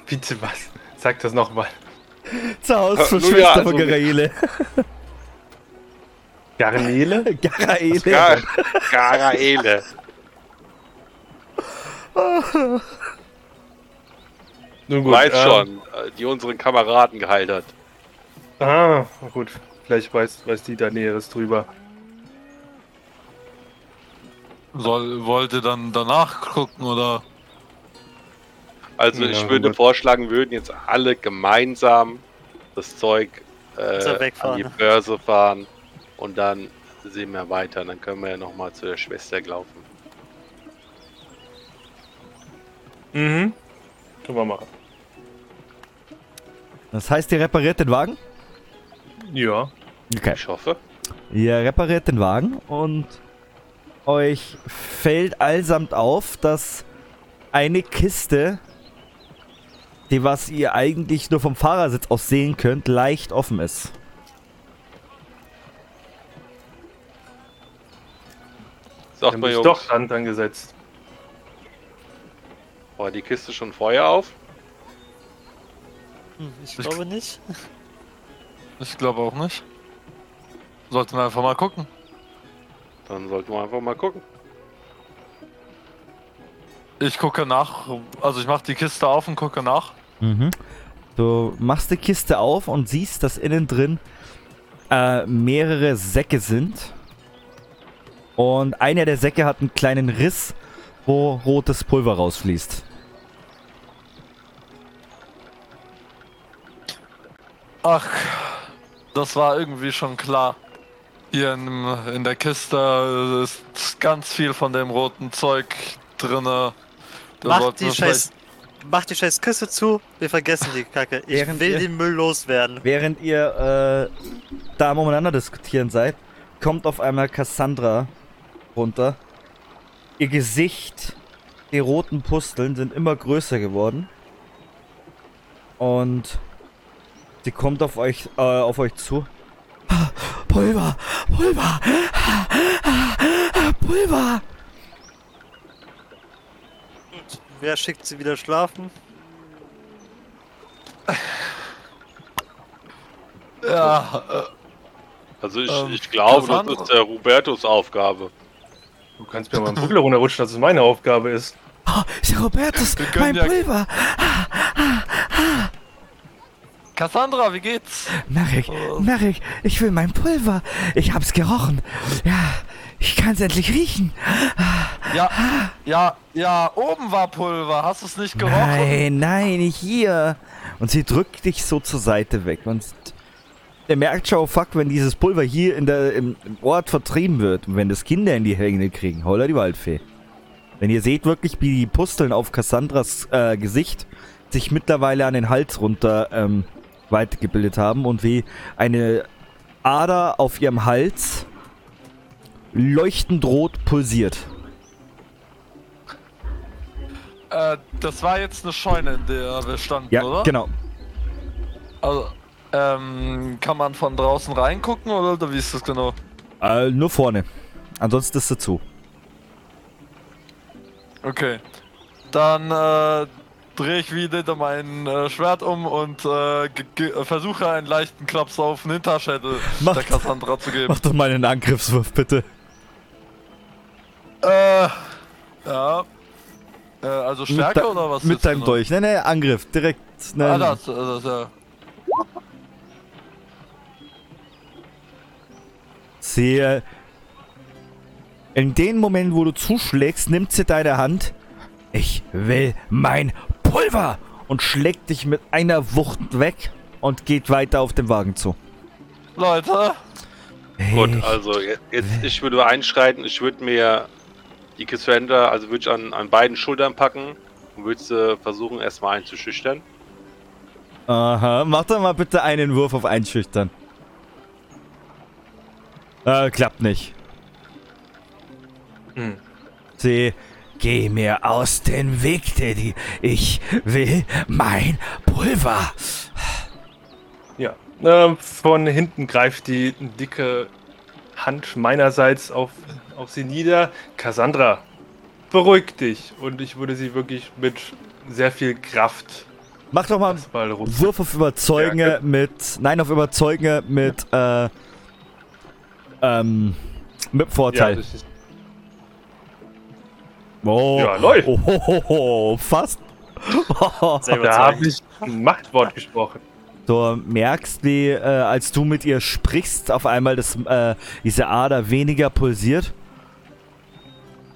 Bitte was? Sag das nochmal. Zu Hause von also- von Garaele. Garnele? Garaele. Gar Garaele. Nun Du weißt ähm, schon, äh, die unseren Kameraden geheilt hat. Ah, gut. Vielleicht weiß, weiß die da Näheres drüber. Soll, wollt ihr dann danach gucken oder? Also Ja, ich würde gut. vorschlagen, wir würden jetzt alle gemeinsam das Zeug äh, an die Börse fahren und dann sehen wir weiter. Dann können wir ja nochmal zu der Schwester laufen. Mhm. Können wir machen. Das heißt, ihr repariert den Wagen? Ja. Okay. Ich hoffe. Ihr repariert den Wagen und euch fällt allsamt auf, dass eine Kiste, die was ihr eigentlich nur vom Fahrersitz aus sehen könnt, leicht offen ist. Sag Wir mal, haben Jungs, doch Hand angesetzt. war die Kiste schon Feuer auf? Hm, ich glaube nicht. Ich glaube auch nicht. Sollten wir einfach mal gucken. Dann sollten wir einfach mal gucken. Ich gucke nach, also ich mache die Kiste auf und gucke nach. Mhm. Du machst die Kiste auf und siehst, dass innen drin äh, mehrere Säcke sind. Und einer der Säcke hat einen kleinen Riss, wo rotes Pulver rausfließt. Ach, das war irgendwie schon klar. Hier in, in der Kiste ist ganz viel von dem roten Zeug drinne. Da Mach die scheiß. Mach die scheiß Küsse zu, wir vergessen die Kacke. Ich Während will ihr- den Müll loswerden. Während ihr äh, da umeinander diskutieren seid, kommt auf einmal Cassandra runter. Ihr Gesicht, die roten Pusteln sind immer größer geworden. Und sie kommt auf euch, äh, auf euch zu. Pulver, Pulver, Pulver. Wer schickt sie wieder schlafen? Ja, äh, Also ich, Ähm, ich glaube, das das ist der Robertos Aufgabe. Du kannst mir mal einen Buckel runterrutschen, dass es meine Aufgabe ist. Oh, ist der Robertus, mein ja- Pulver. Cassandra, wie geht's? Narek, Narek, ich will mein Pulver. Ich hab's gerochen. Ja, ich kann's endlich riechen. Ja, ja, ja, oben war Pulver. Hast du es nicht gerochen? Nein, nein, nicht hier. Und sie drückt dich so zur Seite weg. Und der merkt schon, oh fuck, wenn dieses Pulver hier in der, im, im Ort vertrieben wird und wenn das Kinder in die Hände kriegen, holla die Waldfee. Wenn ihr seht wirklich, wie die Pusteln auf Cassandras äh, Gesicht sich mittlerweile an den Hals runter ähm, weitergebildet haben und wie eine Ader auf ihrem Hals leuchtend rot pulsiert. Äh, das war jetzt eine Scheune, in der wir standen, Ja, oder? genau. Also, ähm, kann man von draußen reingucken oder wie ist das genau? Äh, nur vorne. Ansonsten ist sie zu. Okay. Dann äh, drehe ich wieder mein äh, Schwert um und äh, versuche einen leichten Klaps auf den Hinterschädel Mach- der Cassandra zu geben. Mach doch mal einen Angriffswurf, bitte. Äh, ja. Äh, also Stärke mit de- oder was? Mit deinem genau? Dolch. Ne, ne, Angriff. Direkt. Ne, Ah, das, das, ja. Sehe. In dem Moment, wo du zuschlägst, nimmt sie deine Hand. Ich will mein Pulver! Und schlägt dich mit einer Wucht weg und geht weiter auf den Wagen zu. Leute, Gut, also je- jetzt, ich würde einschreiten, ich würde mir die Cassandra, also würde ich an, an beiden Schultern packen und würde sie versuchen, erstmal einzuschüchtern. Aha, mach doch mal bitte einen Wurf auf Einschüchtern. Äh, klappt nicht. Hm. Sie, geh mir aus dem Weg, Teddy. Ich will mein Pulver. Ja. Ähm, von hinten greift die dicke Hand meinerseits auf, auf sie nieder. Cassandra, beruhig dich. Und ich würde sie wirklich mit sehr viel Kraft Mach doch mal einen. Wurf auf Überzeugen Ja, mit. Nein, auf Überzeugen mit, äh. Ähm. Mit Ja, Vorteil. ist, oh, Ja, läuft. Oh, ho, ho, fast. Sehr da habe ich ein Machtwort gesprochen. Du merkst, wie, äh, als du mit ihr sprichst, auf einmal das, äh, diese Ader weniger pulsiert.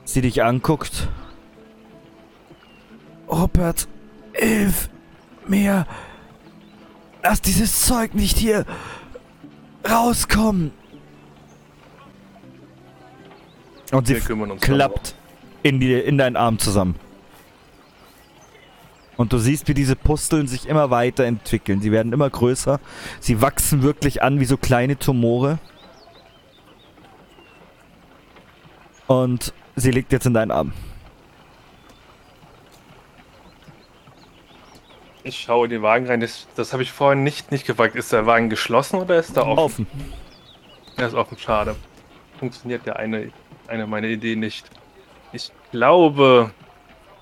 Sie dich anguckt. Robert, hilf mir. Lass dieses Zeug nicht hier rauskommen. Und sie klappt in, die, in deinen Arm zusammen. Und du siehst, wie diese Pusteln sich immer weiter entwickeln. Sie werden immer größer. Sie wachsen wirklich an wie so kleine Tumore. Und sie liegt jetzt in deinen Arm. Ich schaue in den Wagen rein. Das, das habe ich vorhin nicht, nicht gefragt. Ist der Wagen geschlossen oder ist er offen? Offen. Er ist offen, schade. Funktioniert ja eine, eine meiner Ideen nicht. Ich glaube,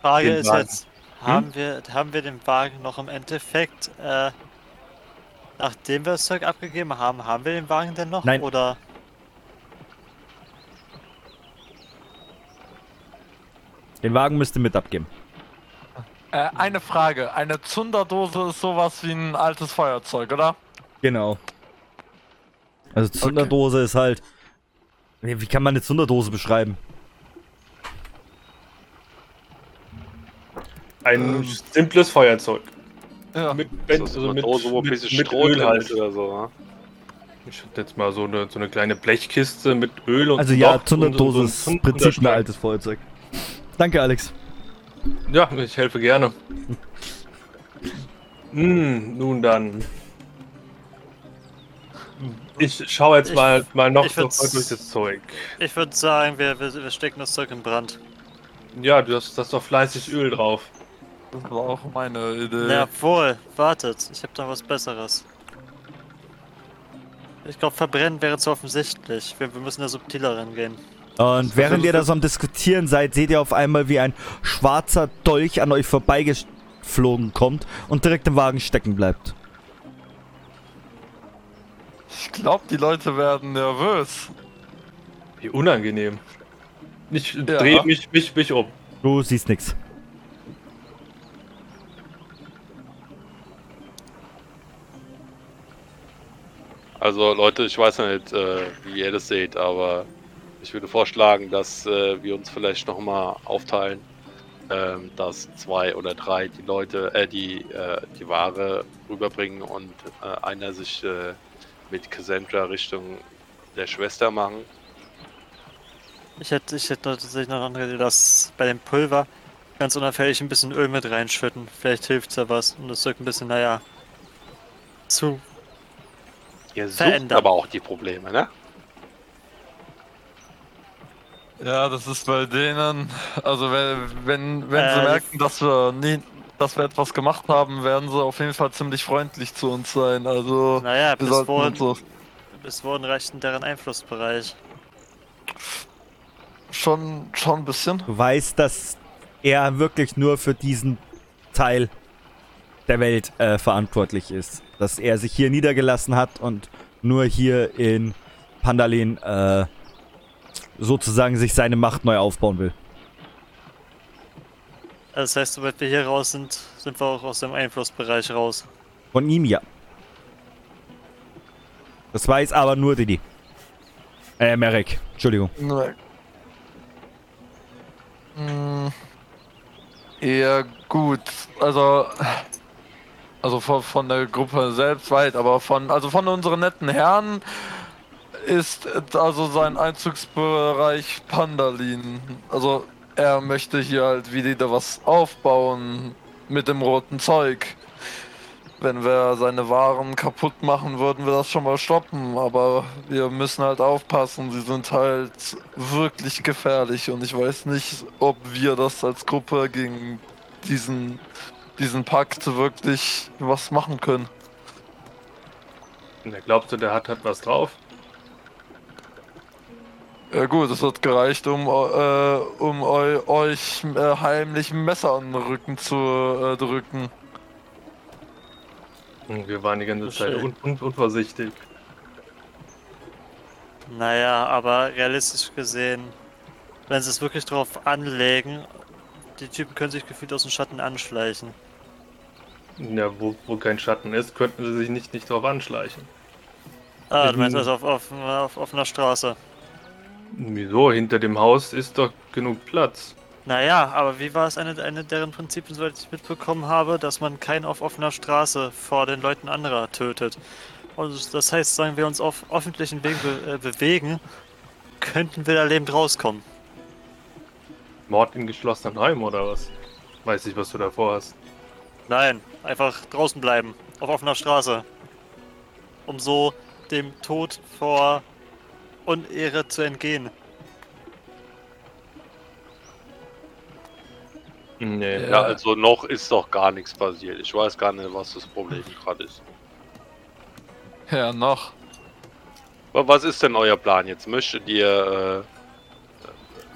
Frage ist Wagen. jetzt, haben, wir, haben wir den Wagen noch im Endeffekt, äh, nachdem wir das Zeug abgegeben haben, haben wir den Wagen denn noch? Nein. Oder Den Wagen müsst ihr mit abgeben. äh, eine Frage. Eine Zunderdose ist sowas wie ein altes Feuerzeug, oder? Genau. Also Zunderdose ist halt. Wie kann man eine Zunderdose beschreiben? ein Ähm. simples Feuerzeug. Ja. Mit, Das ist so eine Dose, wo ein bisschen Stroh Öl halt. oder so. ne? Ich hab jetzt mal so eine, so eine kleine Blechkiste mit Öl und Also ja, Zunderdose ist im ein Prinzip ein altes Feuerzeug. Danke, Alex. Ja, ich helfe gerne. Hm, nun dann. Ich schaue jetzt Ich- mal, mal noch so durch das Zeug. ich würde sagen, wir, wir, wir stecken das Zeug in Brand. Ja, du hast, hast doch fleißig Öl drauf. Das war auch meine Idee. Jawohl, wartet, ich habe da was Besseres. Ich glaube, verbrennen wäre zu offensichtlich. Wir, wir müssen da subtiler rangehen. Und während ihr da so am Diskutieren seid, seht ihr auf einmal, wie ein schwarzer Dolch an euch vorbeigeflogen kommt und direkt im Wagen stecken bleibt. Ich glaube, die Leute werden nervös. Wie unangenehm. Ich Ja. drehe mich, mich, mich um. Du siehst nichts. Also Leute, ich weiß ja nicht, äh, wie ihr das seht, aber ich würde vorschlagen, dass äh, wir uns vielleicht nochmal aufteilen, ähm, dass zwei oder drei die Leute, äh, die äh, die Ware rüberbringen und äh, einer sich äh, mit Cassandra Richtung der Schwester machen. Ich hätte, ich hätte tatsächlich noch andere, dass bei dem Pulver ganz unauffällig ein bisschen Öl mit reinschütten. Vielleicht hilft ja was, um das Zeug ein bisschen, naja, zu. Ihr sucht Verändern. aber auch die Probleme, ne? Ja, das ist bei denen. Also wenn, wenn, wenn sie Äh, merken, dass wir nie, dass wir etwas gemacht haben, werden sie auf jeden Fall ziemlich freundlich zu uns sein. Also Naja, wir bis uns so bis wohin reicht denn deren Einflussbereich? schon, schon ein bisschen. Du weißt, dass er wirklich nur für diesen Teil der Welt äh, verantwortlich ist. Dass er sich hier niedergelassen hat und nur hier in Pandalin äh, sozusagen sich seine Macht neu aufbauen will. Das heißt, sobald wir hier raus sind, sind wir auch aus dem Einflussbereich raus. Von ihm ja. Das weiß aber nur Didi. Äh, Merrick. Entschuldigung. Ne. Hm. Ja, gut. Also. Also von, von der Gruppe selbst weit, aber von. Also von unseren netten Herren ist also sein Einzugsbereich Pandalin. Also er möchte hier halt wieder was aufbauen mit dem roten Zeug. Wenn wir seine Waren kaputt machen, würden wir das schon mal stoppen. Aber wir müssen halt aufpassen. Sie sind halt wirklich gefährlich. Und ich weiß nicht, ob wir das als Gruppe gegen diesen, diesen Pakt wirklich was machen können. Und er glaubst du, der hat, hat was drauf? Ja gut, es hat gereicht, um, äh, um eu euch äh, heimlich ein Messer an den Rücken zu äh, drücken. Und wir waren die ganze Zeit un un unvorsichtig. Naja, aber realistisch gesehen, wenn sie es wirklich drauf anlegen, die Typen können sich gefühlt aus dem Schatten anschleichen. Ja, wo, wo kein Schatten ist, könnten sie sich nicht, nicht drauf anschleichen. Ah, du meinst Mhm. also auf, auf, auf offener Straße. Wieso? Hinter dem Haus ist doch genug Platz. Naja, aber wie war es eine, eine deren Prinzipien, soweit ich mitbekommen habe, dass man keinen auf offener Straße vor den Leuten anderer tötet? Und das heißt, sagen wir uns auf öffentlichen Wegen be äh, bewegen, könnten wir da lebend rauskommen. Mord in geschlossenen Heim oder was? Weiß ich, was du davor hast. Nein, einfach draußen bleiben, auf offener Straße. Um so dem Tod vor Unehre zu entgehen. Nee. Ja, also noch ist doch gar nichts passiert. Ich weiß gar nicht, was das Problem gerade ist. Ja, noch. Aber was ist denn euer Plan jetzt? Möchtet ihr,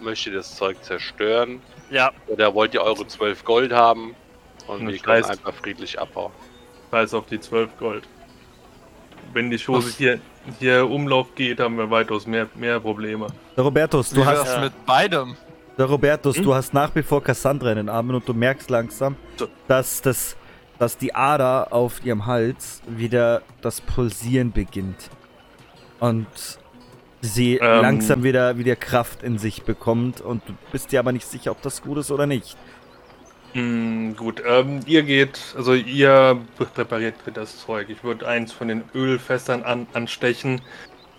äh, möchtet ihr das Zeug zerstören? Ja, Oder wollt ihr eure 12 Gold haben? Und wir ich können weiß. einfach friedlich abhauen. Scheiß auf die 12 Gold. Wenn die Chose hier, hier Umlauf geht, haben wir weitaus mehr, mehr Probleme. Der Robertus, du wär's hast, Ja. mit beidem? der Robertus, Hm? du hast nach wie vor Cassandra in den Armen und du merkst langsam, So. dass das, dass die Ader auf ihrem Hals wieder das Pulsieren beginnt. Und sie Ähm. langsam wieder, wieder Kraft in sich bekommt und du bist dir aber nicht sicher, ob das gut ist oder nicht. Hm, gut, ähm, ihr geht, also ihr präpariert für das Zeug. Ich würde eins von den Ölfässern an, anstechen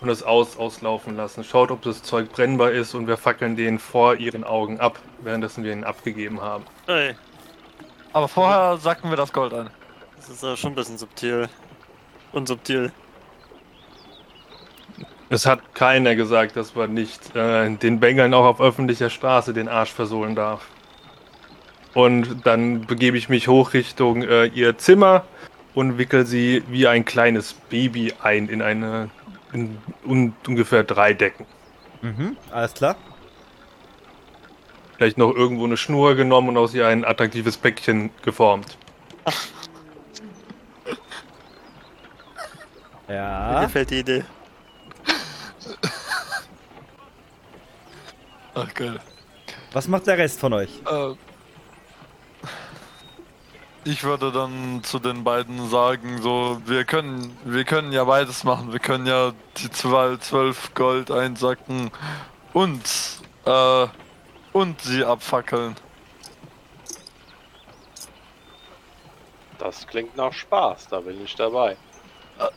und es aus, auslaufen lassen. Schaut, ob das Zeug brennbar ist und wir fackeln den vor ihren Augen ab, währenddessen wir ihn abgegeben haben. ey, Aber vorher sacken wir das Gold ein. das ist aber schon ein bisschen subtil. Unsubtil. Es hat keiner gesagt, dass man nicht äh, den Bengeln auch auf öffentlicher Straße den Arsch versohlen darf. Und dann begebe ich mich hoch Richtung äh, ihr Zimmer und wickel sie wie ein kleines Baby ein in eine in un, ungefähr drei Decken. Mhm, alles klar. Vielleicht noch irgendwo eine Schnur genommen und aus ihr ein attraktives Päckchen geformt. Mir Ja. gefällt die Idee. Ach geil. Was macht der Rest von euch? Äh, ich würde dann zu den beiden sagen, so, wir können, wir können ja beides machen. Wir können ja die 12 12 Gold einsacken und, äh, und sie abfackeln. Das klingt nach Spaß, da bin ich dabei.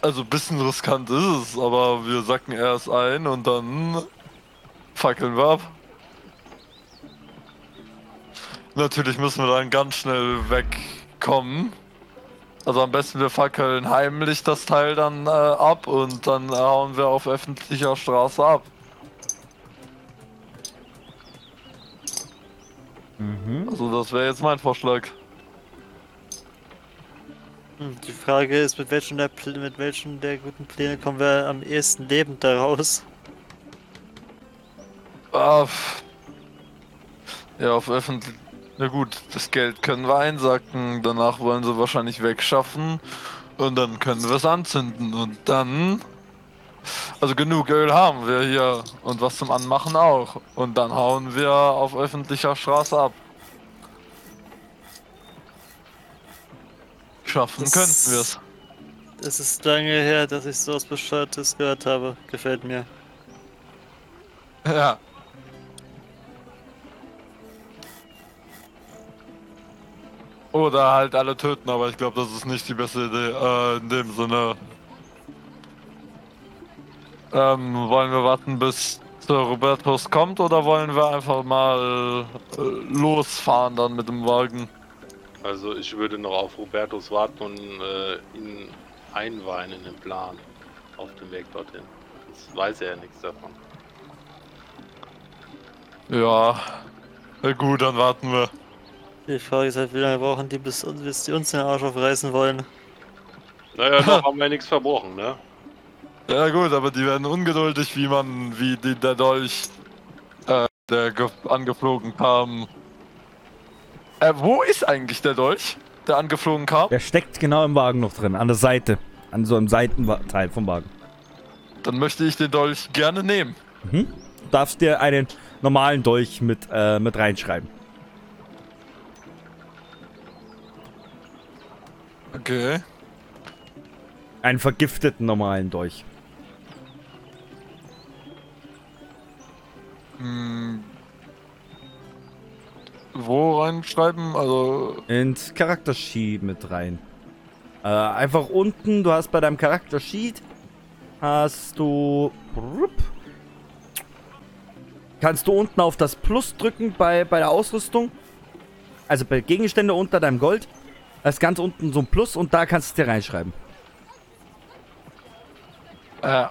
Also ein bisschen riskant ist es, aber wir sacken erst ein und dann fackeln wir ab. Natürlich müssen wir dann ganz schnell wegkommen. Also am besten wir fackeln heimlich das Teil dann äh, ab und dann hauen wir auf öffentlicher Straße ab. Mhm. Also das wäre jetzt mein Vorschlag. Hm, Die Frage ist, mit welchen, der Pl mit welchen der guten Pläne kommen wir am ehesten lebend da raus? Ah, ja, auf öffentlich. Na gut, das Geld können wir einsacken, danach wollen sie wahrscheinlich wegschaffen und dann können wir es anzünden und dann. Also genug Öl haben wir hier und was zum Anmachen auch. Und dann hauen wir auf öffentlicher Straße ab. Schaffen Das- könnten wir es. Es ist lange her, dass ich sowas Bescheuertes gehört habe. Gefällt mir. Ja. Oder halt alle töten, aber ich glaube, das ist nicht die beste Idee. Äh, in dem Sinne. Ähm, wollen wir warten, bis der Robertus kommt oder wollen wir einfach mal äh, losfahren dann mit dem Wagen? Also ich würde noch auf Robertus warten und äh, ihn einweihen in den Plan auf dem Weg dorthin. Sonst weiß er ja nichts davon. Ja. Na gut, dann warten wir. Die Frage ist halt, wie lange brauchen die, bis, bis die uns den Arsch aufreißen wollen? Naja, noch haben wir nichts verbrochen, ne? Ja gut, aber die werden ungeduldig, wie man, wie die, der Dolch, äh, der ge- angeflogen kam. Äh, wo ist eigentlich der Dolch, der angeflogen kam? Der steckt genau im Wagen noch drin, an der Seite. An so einem Seitenteil vom Wagen. Dann möchte ich den Dolch gerne nehmen. Du darfst dir einen normalen Dolch mit, äh, mit reinschreiben. Okay. Einen vergifteten normalen Dolch. Hm. Wo reinschreiben? Also, ins Charaktersheet mit rein. Äh, einfach unten, du hast bei deinem Charaktersheet hast du kannst du unten auf das Plus drücken bei, bei der Ausrüstung. Also bei Gegenstände unter deinem Gold. Da ist ganz unten so ein Plus und da kannst du es dir reinschreiben. äh,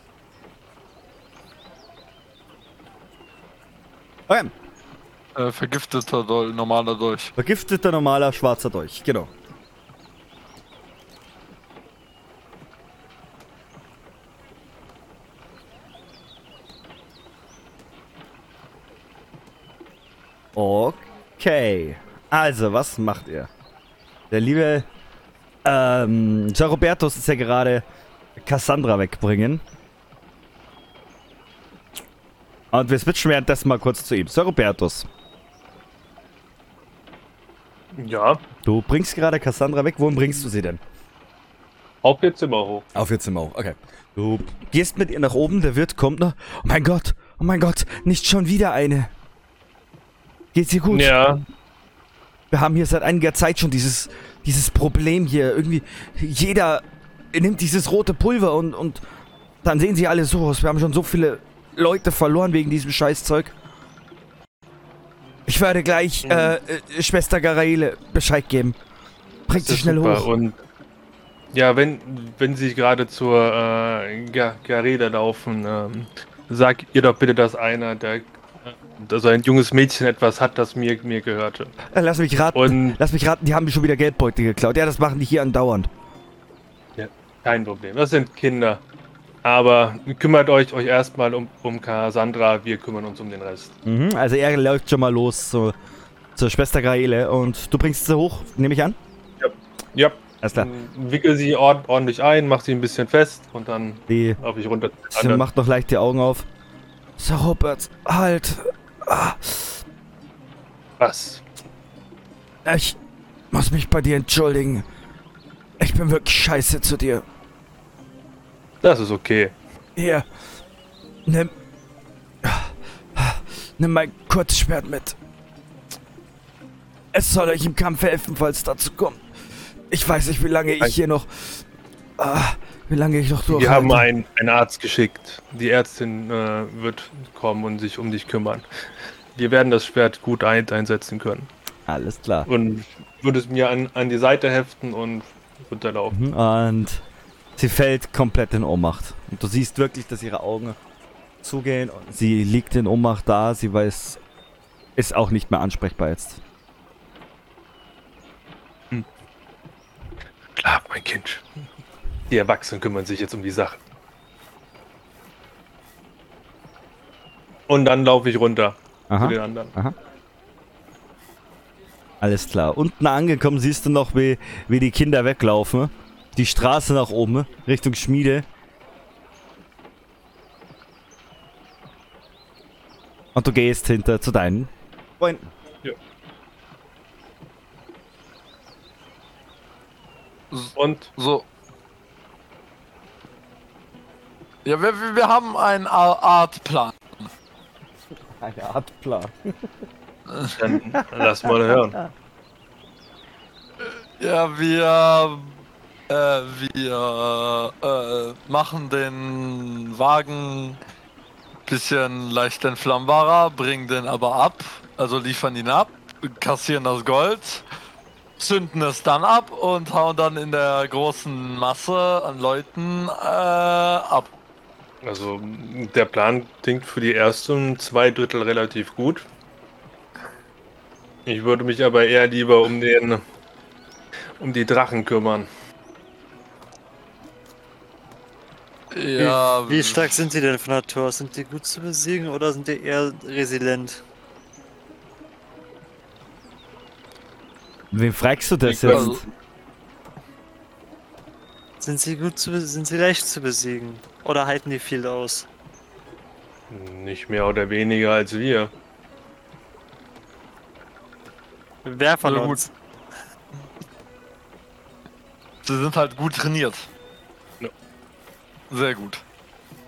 Okay. äh, vergifteter Dolch, normaler Dolch. Vergifteter normaler schwarzer Dolch, genau. Okay. Also, was macht ihr? Der liebe ähm, Sir Robertus ist ja gerade Cassandra wegbringen. Und wir switchen währenddessen mal kurz zu ihm. Sir Robertus. Ja, Du bringst gerade Cassandra weg. Wohin bringst du sie denn? auf ihr Zimmer hoch. Auf ihr Zimmer. Okay. Du gehst mit ihr nach oben. Der Wirt kommt noch. Oh mein Gott. Oh mein Gott. Nicht schon wieder eine. Geht's ihr gut? Ja, Wir haben hier seit einiger Zeit schon dieses, dieses Problem hier. Irgendwie jeder nimmt dieses rote Pulver und, und dann sehen sie alle so aus. Wir haben schon so viele Leute verloren wegen diesem Scheißzeug. Ich werde gleich Mhm. äh, äh, Schwester Garaele Bescheid geben. Bringt sie schnell super. hoch. Und ja, wenn, wenn Sie gerade zur äh, Ga- Garede laufen, ähm, sag ihr doch bitte, dass einer, der, äh, dass ein junges Mädchen etwas hat, das mir, mir gehörte. Äh, Lass mich raten. Und Lass mich raten, die haben mir schon wieder Geldbeutel geklaut. Ja, das machen die hier andauernd. kein Problem, das sind Kinder. Aber kümmert euch, euch erstmal um, um Cassandra, wir kümmern uns um den Rest. Mhm, also er läuft schon mal los zu, zur Schwester Graele und du bringst sie hoch, nehme ich an? Ja, Alles klar. wickel sie ord ordentlich ein, mach sie ein bisschen fest und dann Die laufe ich runter. sie macht noch leicht die Augen auf. Sir Robert, halt. Ah, Was? ich muss mich bei dir entschuldigen. Ich bin wirklich scheiße zu dir. Das ist okay. Hier, nimm. Nimm mein Kurzschwert mit. Es soll euch im Kampf helfen, falls dazu kommt. Ich weiß nicht, wie lange ich hier noch. Ah, wie lange ich noch durch. Wir haben einen, einen Arzt geschickt. Die Ärztin äh, wird kommen und sich um dich kümmern. Wir werden das Schwert gut ein einsetzen können. Alles klar. Und würde es mir an, an die Seite heften und runterlaufen. Mhm, Und sie fällt komplett in Ohnmacht. Und du siehst wirklich, dass ihre Augen zugehen. Und sie liegt in Ohnmacht da. Sie weiß, ist auch nicht mehr ansprechbar jetzt. Klar, mein Kind. Die Erwachsenen kümmern sich jetzt um die Sache. Und dann laufe ich runter zu den Aha. anderen. Aha. Alles klar. Unten angekommen siehst du noch, wie, wie die Kinder weglaufen. Die Straße nach oben, Richtung Schmiede. Und du gehst hinter zu deinen Freunden. Und So. Ja, wir, wir- wir haben einen A- Art Plan. Eine Art Plan. dann lass mal hören. Ja, wir, äh, wir äh, machen den Wagen bisschen leicht entflammbarer, bringen den aber ab, also liefern ihn ab, kassieren das Gold, zünden es dann ab und hauen dann in der großen Masse an Leuten äh, ab. Also der Plan klingt für die ersten zwei Drittel relativ gut. Ich würde mich aber eher lieber um den um die Drachen kümmern. Ja, Wie stark sind die denn von Natur? Sind die gut zu besiegen oder sind die eher resilient? Wem fragst du das Ich- jetzt? Sind sie gut zu sind sie leicht zu besiegen? Oder halten die viel aus? Nicht mehr oder weniger als wir. Wer von Ja, gut. uns? sie sind halt gut trainiert. Ja. Sehr gut.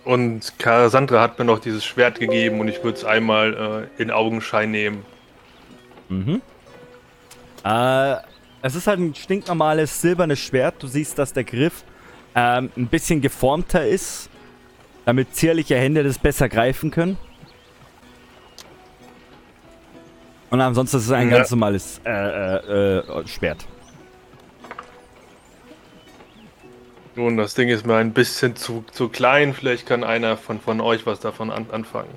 Und Cassandra hat mir noch dieses Schwert gegeben und ich würde es einmal äh, in Augenschein nehmen. Mhm. Äh, es ist halt ein stinknormales silbernes Schwert. Du siehst, dass der Griff ähm, ein bisschen geformter ist, damit zierliche Hände das besser greifen können. Und ansonsten ist es ein Ja. ganz normales äh, äh, äh, Schwert. Nun, das Ding ist mir ein bisschen zu, zu klein. Vielleicht kann einer von, von euch was davon an, anfangen.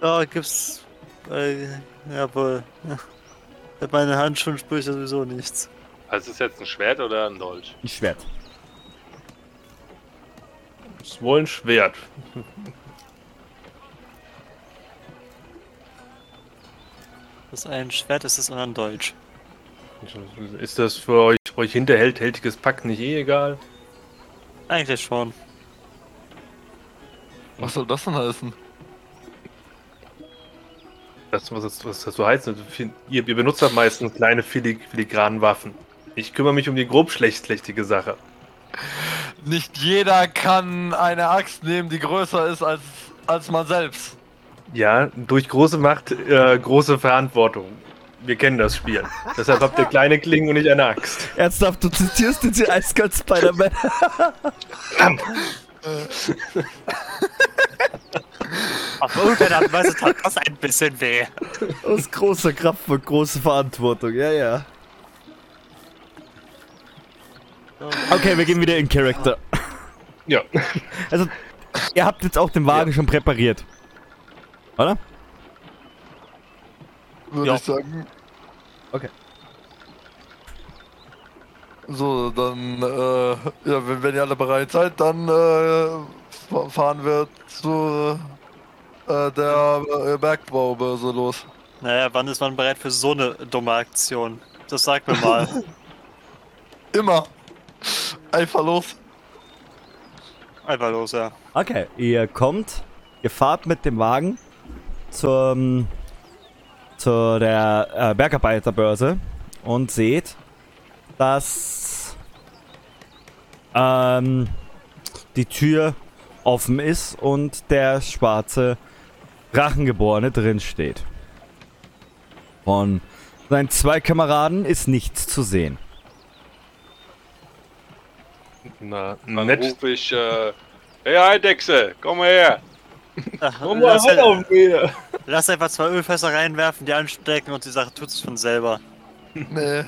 Da gibt's. Äh, jawohl. Mit meinen Handschuhen spüre ich ja sowieso nichts. Also ist jetzt ein Schwert oder ein Dolch? Ein Schwert. Das ist wohl ein Schwert. Das ein Schwert ist das andere ein Deutsch. Ist das für euch, euch hinterhältiges Pack nicht eh egal? Eigentlich schon. Was soll das denn heißen? Das, was, das, was das so heißt, also ihr, ihr benutzt am meisten kleine filig, filigranen Waffen. Ich kümmere mich um die grobschlächtige Sache. Nicht jeder kann eine Axt nehmen, die größer ist als, als man selbst. Ja, durch große Macht, äh, große Verantwortung. Wir kennen das Spiel. Deshalb habt ihr kleine Klingen und nicht eine Axt. Ernsthaft, du zitierst jetzt hier eiskalt Spider-Man. Auf irgendeine Art und Weise tat das ein bisschen weh. Aus großer Kraft und großer Verantwortung. Ja, ja. Okay, wir gehen wieder in Character. Ja. Also, ihr habt jetzt auch den Wagen schon präpariert. Oder? Würde Ja. ich sagen. Okay. So, dann, äh, ja, wenn, wenn ihr alle bereit seid, dann äh, fa- fahren wir zu äh, der äh, Bergbaubörse los. Naja, wann ist man bereit für so eine dumme Aktion? Das sag mir mal. Immer. Einfach los. Einfach los, ja. Okay, ihr kommt, ihr fahrt mit dem Wagen zum, zu der äh, Bergarbeiterbörse und seht, dass ähm, die Tür offen ist und der schwarze Drachengeborene drin steht. Von seinen zwei Kameraden ist nichts zu sehen. Na, Dann nett. rufe ich, äh, hey Eidechse, komm mal her. Ach, Komm mal lass, auf, wieder. lass einfach zwei Ölfässer reinwerfen, die anstecken und die Sache tut sich von selber. Nee.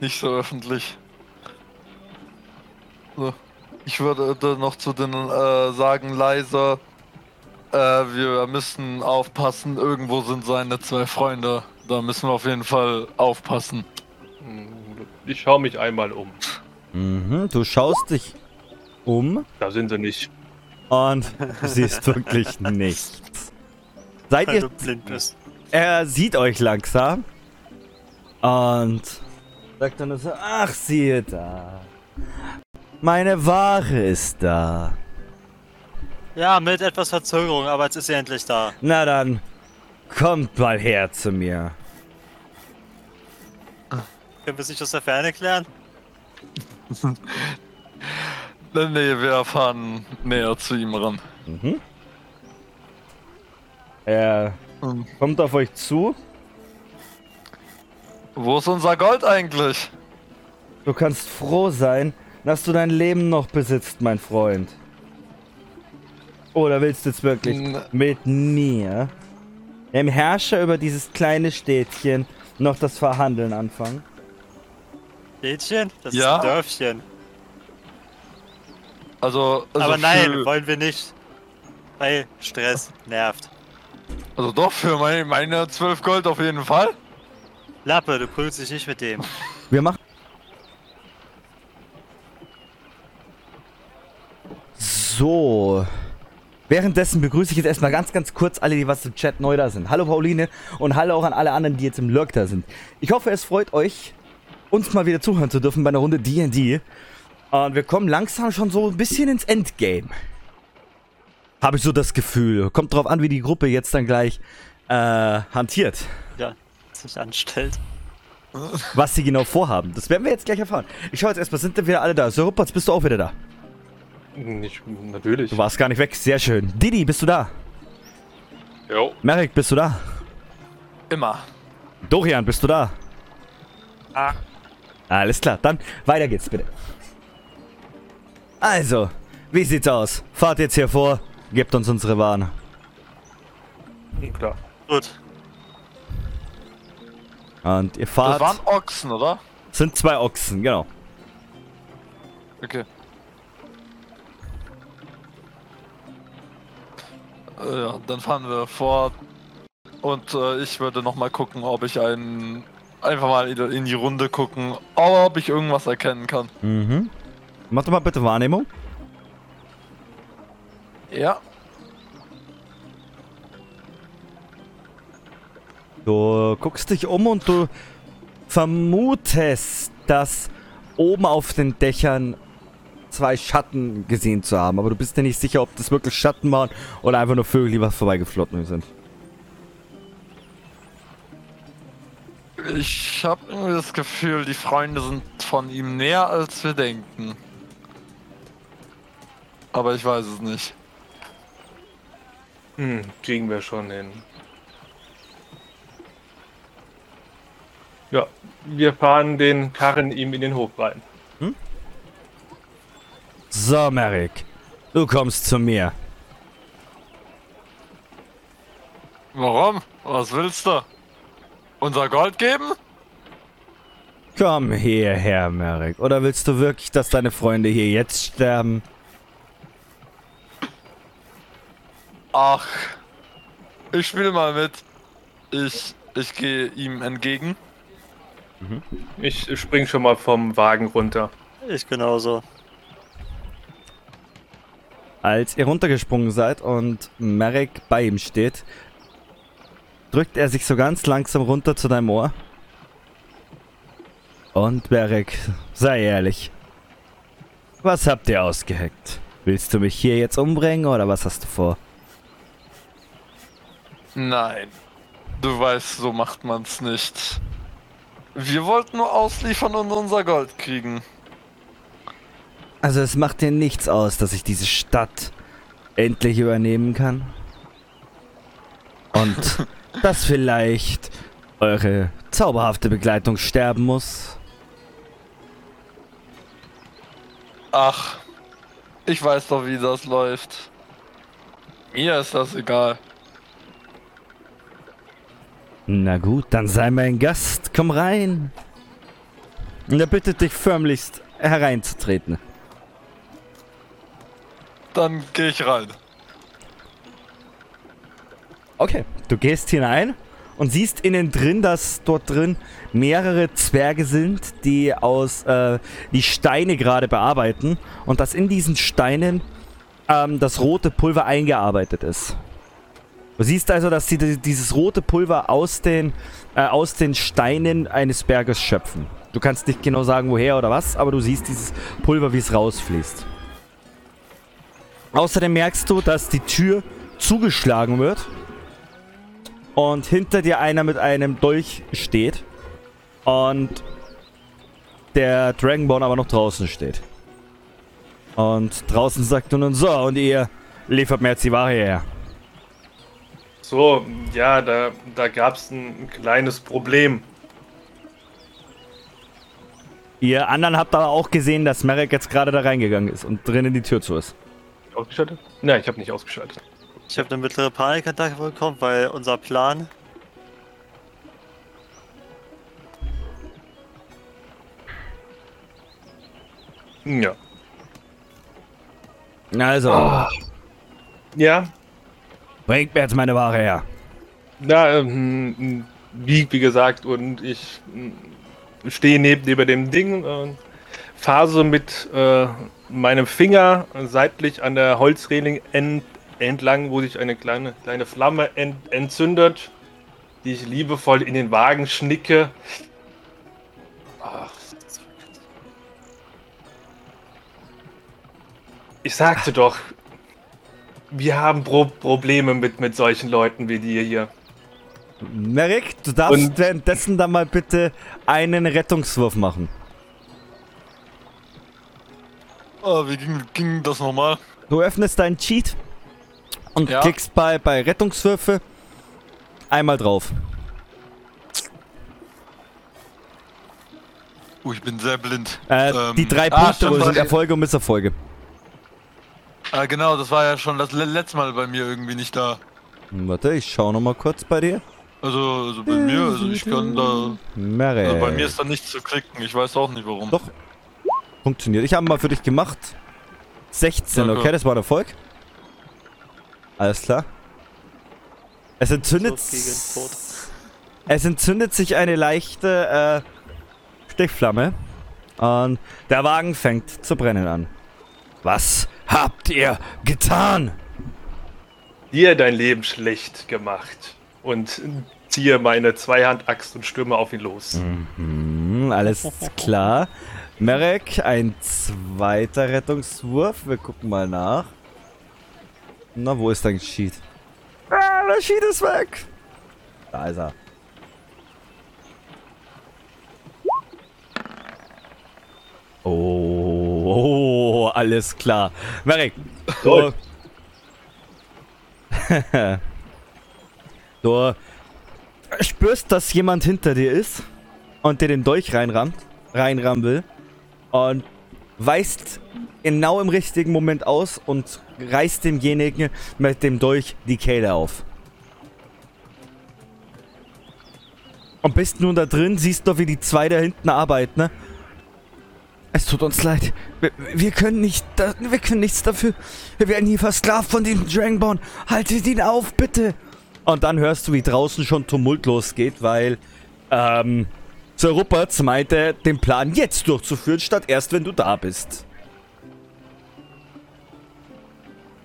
Nicht so öffentlich. So. Ich würde dann noch zu den äh, sagen leiser, äh, wir müssen aufpassen, irgendwo sind seine zwei Freunde. Da müssen wir auf jeden Fall aufpassen. Ich schaue mich einmal um. Mhm, du schaust dich um Da sind sie nicht. und du siehst wirklich nichts. Seid Weil ihr du blind bist. Er sieht euch langsam Und sagt dann so, ach, siehe da. Meine Ware ist da. Ja, mit etwas Verzögerung, aber jetzt ist sie endlich da. Na dann, kommt mal her zu mir. Können wir es nicht aus der Ferne klären? Nee, wir fahren näher zu ihm ran. Mhm. Er Hm. kommt auf euch zu. Wo ist unser Gold eigentlich? Du kannst froh sein, dass du dein Leben noch besitzt, mein Freund. Oder willst du jetzt wirklich N- mit mir, dem Herrscher über dieses kleine Städtchen, noch das Verhandeln anfangen? Städtchen? Das Ja. ist ein Dörfchen. Also, also aber nein, für, wollen wir nicht. Weil Stress nervt. Also doch, für meine, meine 12 Gold auf jeden Fall. Lappe, du prügelst dich nicht mit dem. Wir machen. So. Währenddessen begrüße ich jetzt erstmal ganz, ganz kurz alle, die was im Chat neu da sind. Hallo Pauline und hallo auch an alle anderen, die jetzt im Lurk da sind. Ich hoffe, es freut euch, uns mal wieder zuhören zu dürfen bei einer Runde D&D. Und wir kommen langsam schon so ein bisschen ins Endgame. Habe ich so das Gefühl. Kommt drauf an, wie die Gruppe jetzt dann gleich äh, hantiert. Ja, sich anstellt. Was sie genau vorhaben. Das werden wir jetzt gleich erfahren. Ich schaue jetzt erstmal, sind denn wieder alle da? Sir Ruppertz, bist du auch wieder da? Nicht, natürlich. Du warst gar nicht weg. Sehr schön. Didi, bist du da? Jo. Merrick, bist du da? Immer. Dorian, bist du da? Ah. Alles klar, dann weiter geht's bitte. Also, wie sieht's aus? Fahrt jetzt hier vor, gebt uns unsere Waren. Klar. Gut. Und ihr Das fahrt. waren Ochsen, oder? sind zwei Ochsen, genau. Okay. Äh, Ja, dann fahren wir fort. Und äh, ich würde noch mal gucken, ob ich einen. Einfach mal in die Runde gucken, ob ich irgendwas erkennen kann. Mhm. Mach doch mal bitte Wahrnehmung. Ja. Du guckst dich um und du vermutest, dass oben auf den Dächern zwei Schatten gesehen zu haben. Aber du bist dir nicht sicher, ob das wirklich Schatten waren oder einfach nur Vögel, die was vorbeigeflotten sind. Ich habe irgendwie das Gefühl, die Freunde sind von ihm näher, als wir denken. Aber ich weiß es nicht. Hm, kriegen wir schon hin. Ja, wir fahren den Karren ihm in den Hof rein. So, Merrick. Du kommst zu mir. Warum? Was willst du? Unser Gold geben? Komm hierher, Merrick. Oder willst du wirklich, dass deine Freunde hier jetzt sterben? Ach, ich spiele mal mit. Ich, ich gehe ihm entgegen. Ich spring schon mal vom Wagen runter. Ich genauso. Als ihr runtergesprungen seid und Merrick bei ihm steht, drückt er sich so ganz langsam runter zu deinem Ohr. Und Merrick, sei ehrlich. Was habt ihr ausgeheckt? Willst du mich hier jetzt umbringen oder was hast du vor? Nein. Du weißt, so macht man's nicht. Wir wollten nur ausliefern und unser Gold kriegen. Also es macht dir nichts aus, dass ich diese Stadt endlich übernehmen kann? Und dass vielleicht eure zauberhafte Begleitung sterben muss? Ach, ich weiß doch, wie das läuft. Mir ist das egal. Na gut, dann sei mein Gast. Komm rein. Und er bittet dich förmlichst hereinzutreten. Dann gehe ich rein. Okay, du gehst hinein und siehst innen drin, dass dort drin mehrere Zwerge sind, die aus äh, die Steine gerade bearbeiten und dass in diesen Steinen ähm, das rote Pulver eingearbeitet ist. Du siehst also, dass sie dieses rote Pulver aus den, äh, aus den Steinen eines Berges schöpfen. Du kannst nicht genau sagen, woher oder was, aber du siehst dieses Pulver, wie es rausfließt. Außerdem merkst du, dass die Tür zugeschlagen wird und hinter dir einer mit einem Dolch steht und der Dragonborn aber noch draußen steht. Und draußen sagt er nun so, und ihr liefert mir jetzt die Ware her. So, ja, da, da gab es ein kleines Problem. Ihr anderen habt aber auch gesehen, dass Merrick jetzt gerade da reingegangen ist und drinnen die Tür zu ist. Ausgeschaltet? Nein, ich habe nicht ausgeschaltet. Ich habe eine mittlere Panikattacke bekommen, weil unser Plan. Ja. Also, Ja, bringt mir jetzt meine Ware her. na, ähm, wie, wie gesagt, und ich mm, stehe neben, neben dem Ding und fahre so mit äh, meinem Finger seitlich an der Holzreling ent, entlang, wo sich eine kleine, kleine Flamme ent, entzündet, die ich liebevoll in den Wagen schnicke. Ach. Ich sagte doch, wir haben Pro Probleme mit, mit solchen Leuten wie dir hier. Merrick, du darfst Und- währenddessen dann mal bitte einen Rettungswurf machen. Oh, wie ging, ging das nochmal? Du öffnest deinen Cheat und Ja. klickst bei, bei Rettungswürfe einmal drauf. Uh, ich bin sehr blind. Äh, Ähm, die drei ah, Punkte stimmt, sind Erfolge und Misserfolge. Ah, genau, das war ja schon das le letzte Mal bei mir irgendwie nicht da. Hm, Warte, ich schau noch mal kurz bei dir. Also, also bei mir, also ich kann da. Merrick. Also bei mir ist da nichts zu klicken, ich weiß auch nicht warum. Doch. Funktioniert. Ich habe mal für dich gemacht. 16, Danke. okay, das war ein Erfolg. Alles klar. Es entzündet, es entzündet sich eine leichte äh, Stichflamme und der Wagen fängt zu brennen an. Was habt ihr getan? Dir dein Leben schlecht gemacht. Und ziehe meine Zweihand-Axt und stürme auf ihn los. Hm, alles klar. Merek, ein zweiter Rettungswurf. Wir gucken mal nach. Na, wo ist dein Sheet? Ah, der Sheet ist weg. Da ist er. Oh, oh alles klar. Merek, du, du spürst, dass jemand hinter dir ist und dir den Dolch reinrammt, reinrammen will und weißt genau im richtigen Moment aus und reißt demjenigen mit dem Dolch die Kehle auf. Und bist nun da drin, siehst doch, wie die zwei da hinten arbeiten, ne? Es tut uns leid. Wir, wir können nicht, wir können nichts dafür. Wir werden hier versklavt von diesem Dragonborn. Haltet ihn auf, bitte. Und dann hörst du, wie draußen schon Tumult losgeht, weil, ähm, Sir Rupert meinte, den Plan jetzt durchzuführen, statt erst, wenn du da bist.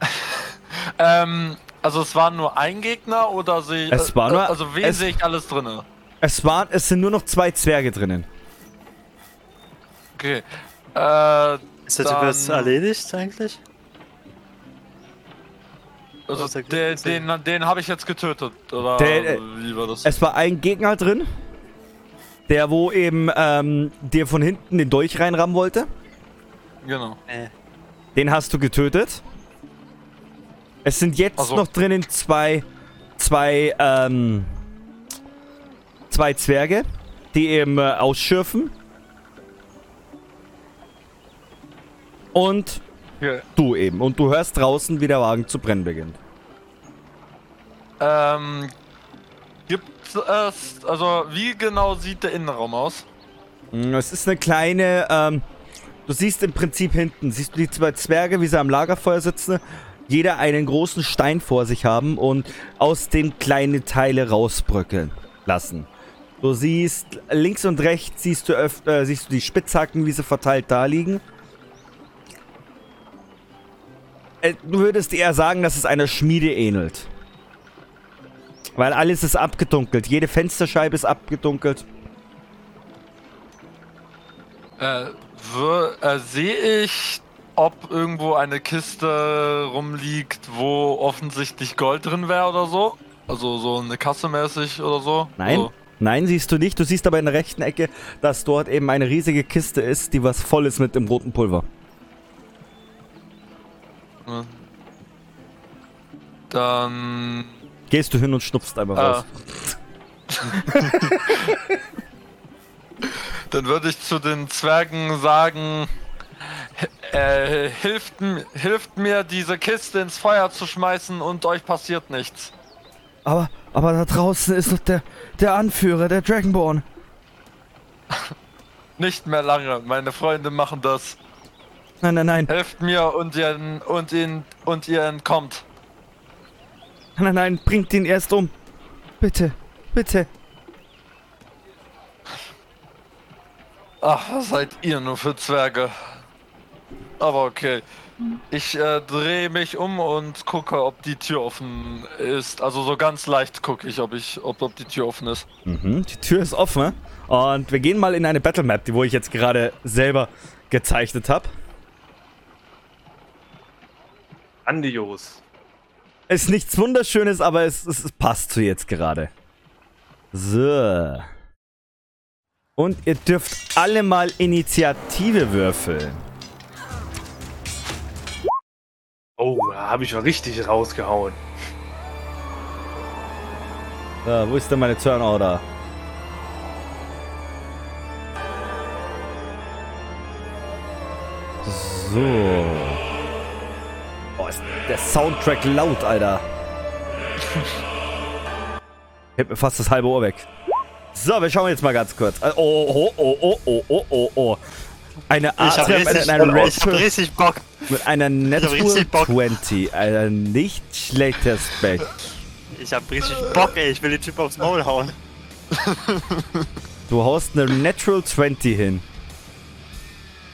Ähm, also es war nur ein Gegner oder sehe ich. Es war nur- Also wen es- sehe ich alles drinne? Es waren, es sind nur noch zwei Zwerge drinnen. Okay. Äh, Ist der Typ Dann- jetzt erledigt eigentlich? also der, er- den, den habe ich jetzt getötet, oder Der- wie war das? Es war ein Gegner drin, der wo eben ähm, dir von hinten den Dolch reinrammen wollte. Genau. Nee. Den hast du getötet. Es sind jetzt Ach so. noch drinnen zwei, zwei, ähm, zwei Zwerge, die eben äh, ausschürfen. Und Ja. du eben. Und du hörst draußen, wie der Wagen zu brennen beginnt. Ähm, gibt es, also wie genau sieht der Innenraum aus? Mm, Es ist eine kleine, ähm, du siehst im Prinzip hinten, siehst du die zwei Zwerge, wie sie am Lagerfeuer sitzen, jeder einen großen Stein vor sich haben und aus dem kleine Teile rausbröckeln lassen. Du siehst links und rechts siehst du, äh, siehst du die Spitzhacken, wie sie verteilt da liegen. Äh, du würdest eher sagen, dass es einer Schmiede ähnelt. Weil alles ist abgedunkelt. Jede Fensterscheibe ist abgedunkelt. Äh, äh, sehe ich, ob irgendwo eine Kiste rumliegt, wo offensichtlich Gold drin wäre oder so? Also so eine Kasse mäßig oder so? Nein. Also, Nein, siehst du nicht. Du siehst aber in der rechten Ecke, dass dort eben eine riesige Kiste ist, die was voll ist mit dem roten Pulver. Dann. Gehst du hin und schnupfst einfach Ah. raus. Dann würde ich zu den Zwergen sagen, äh, hilft, hilft mir, diese Kiste ins Feuer zu schmeißen und euch passiert nichts. Aber, aber da draußen ist doch der, der Anführer, der Dragonborn. Nicht mehr lange, meine Freunde machen das. Nein, nein, nein. Helft mir und ihr, und ihn, und ihr entkommt. Nein, nein, bringt ihn erst um. Bitte, bitte. Ach, was seid ihr nur für Zwerge? Aber okay. Ich äh, drehe mich um und gucke, ob die Tür offen ist. Also so ganz leicht gucke ich, ob ich, ob, ob die Tür offen ist. Mhm, die Tür ist offen. Und wir gehen mal in eine Battle Map, die wo ich jetzt gerade selber gezeichnet habe. Grandios. Ist nichts Wunderschönes, aber es, es, es passt zu jetzt gerade. So. Und ihr dürft alle mal Initiative würfeln. Oh, da habe ich ja richtig rausgehauen. So, wo ist denn meine Turn Order? So. Oh, ist der Soundtrack laut, Alter. Hebt mir fast das halbe Ohr weg. So, wir schauen jetzt mal ganz kurz. Äh, Oh, oh, oh, oh, oh, oh, oh, oh. Eine Ich Atrium richtig, mit einer ich hab richtig Bock. mit einer Bock. 20. Alter, nicht schlechter Spec. Ich hab richtig Bock, ey. Ich will den Typ aufs Maul hauen. Du haust eine Natural 20 hin.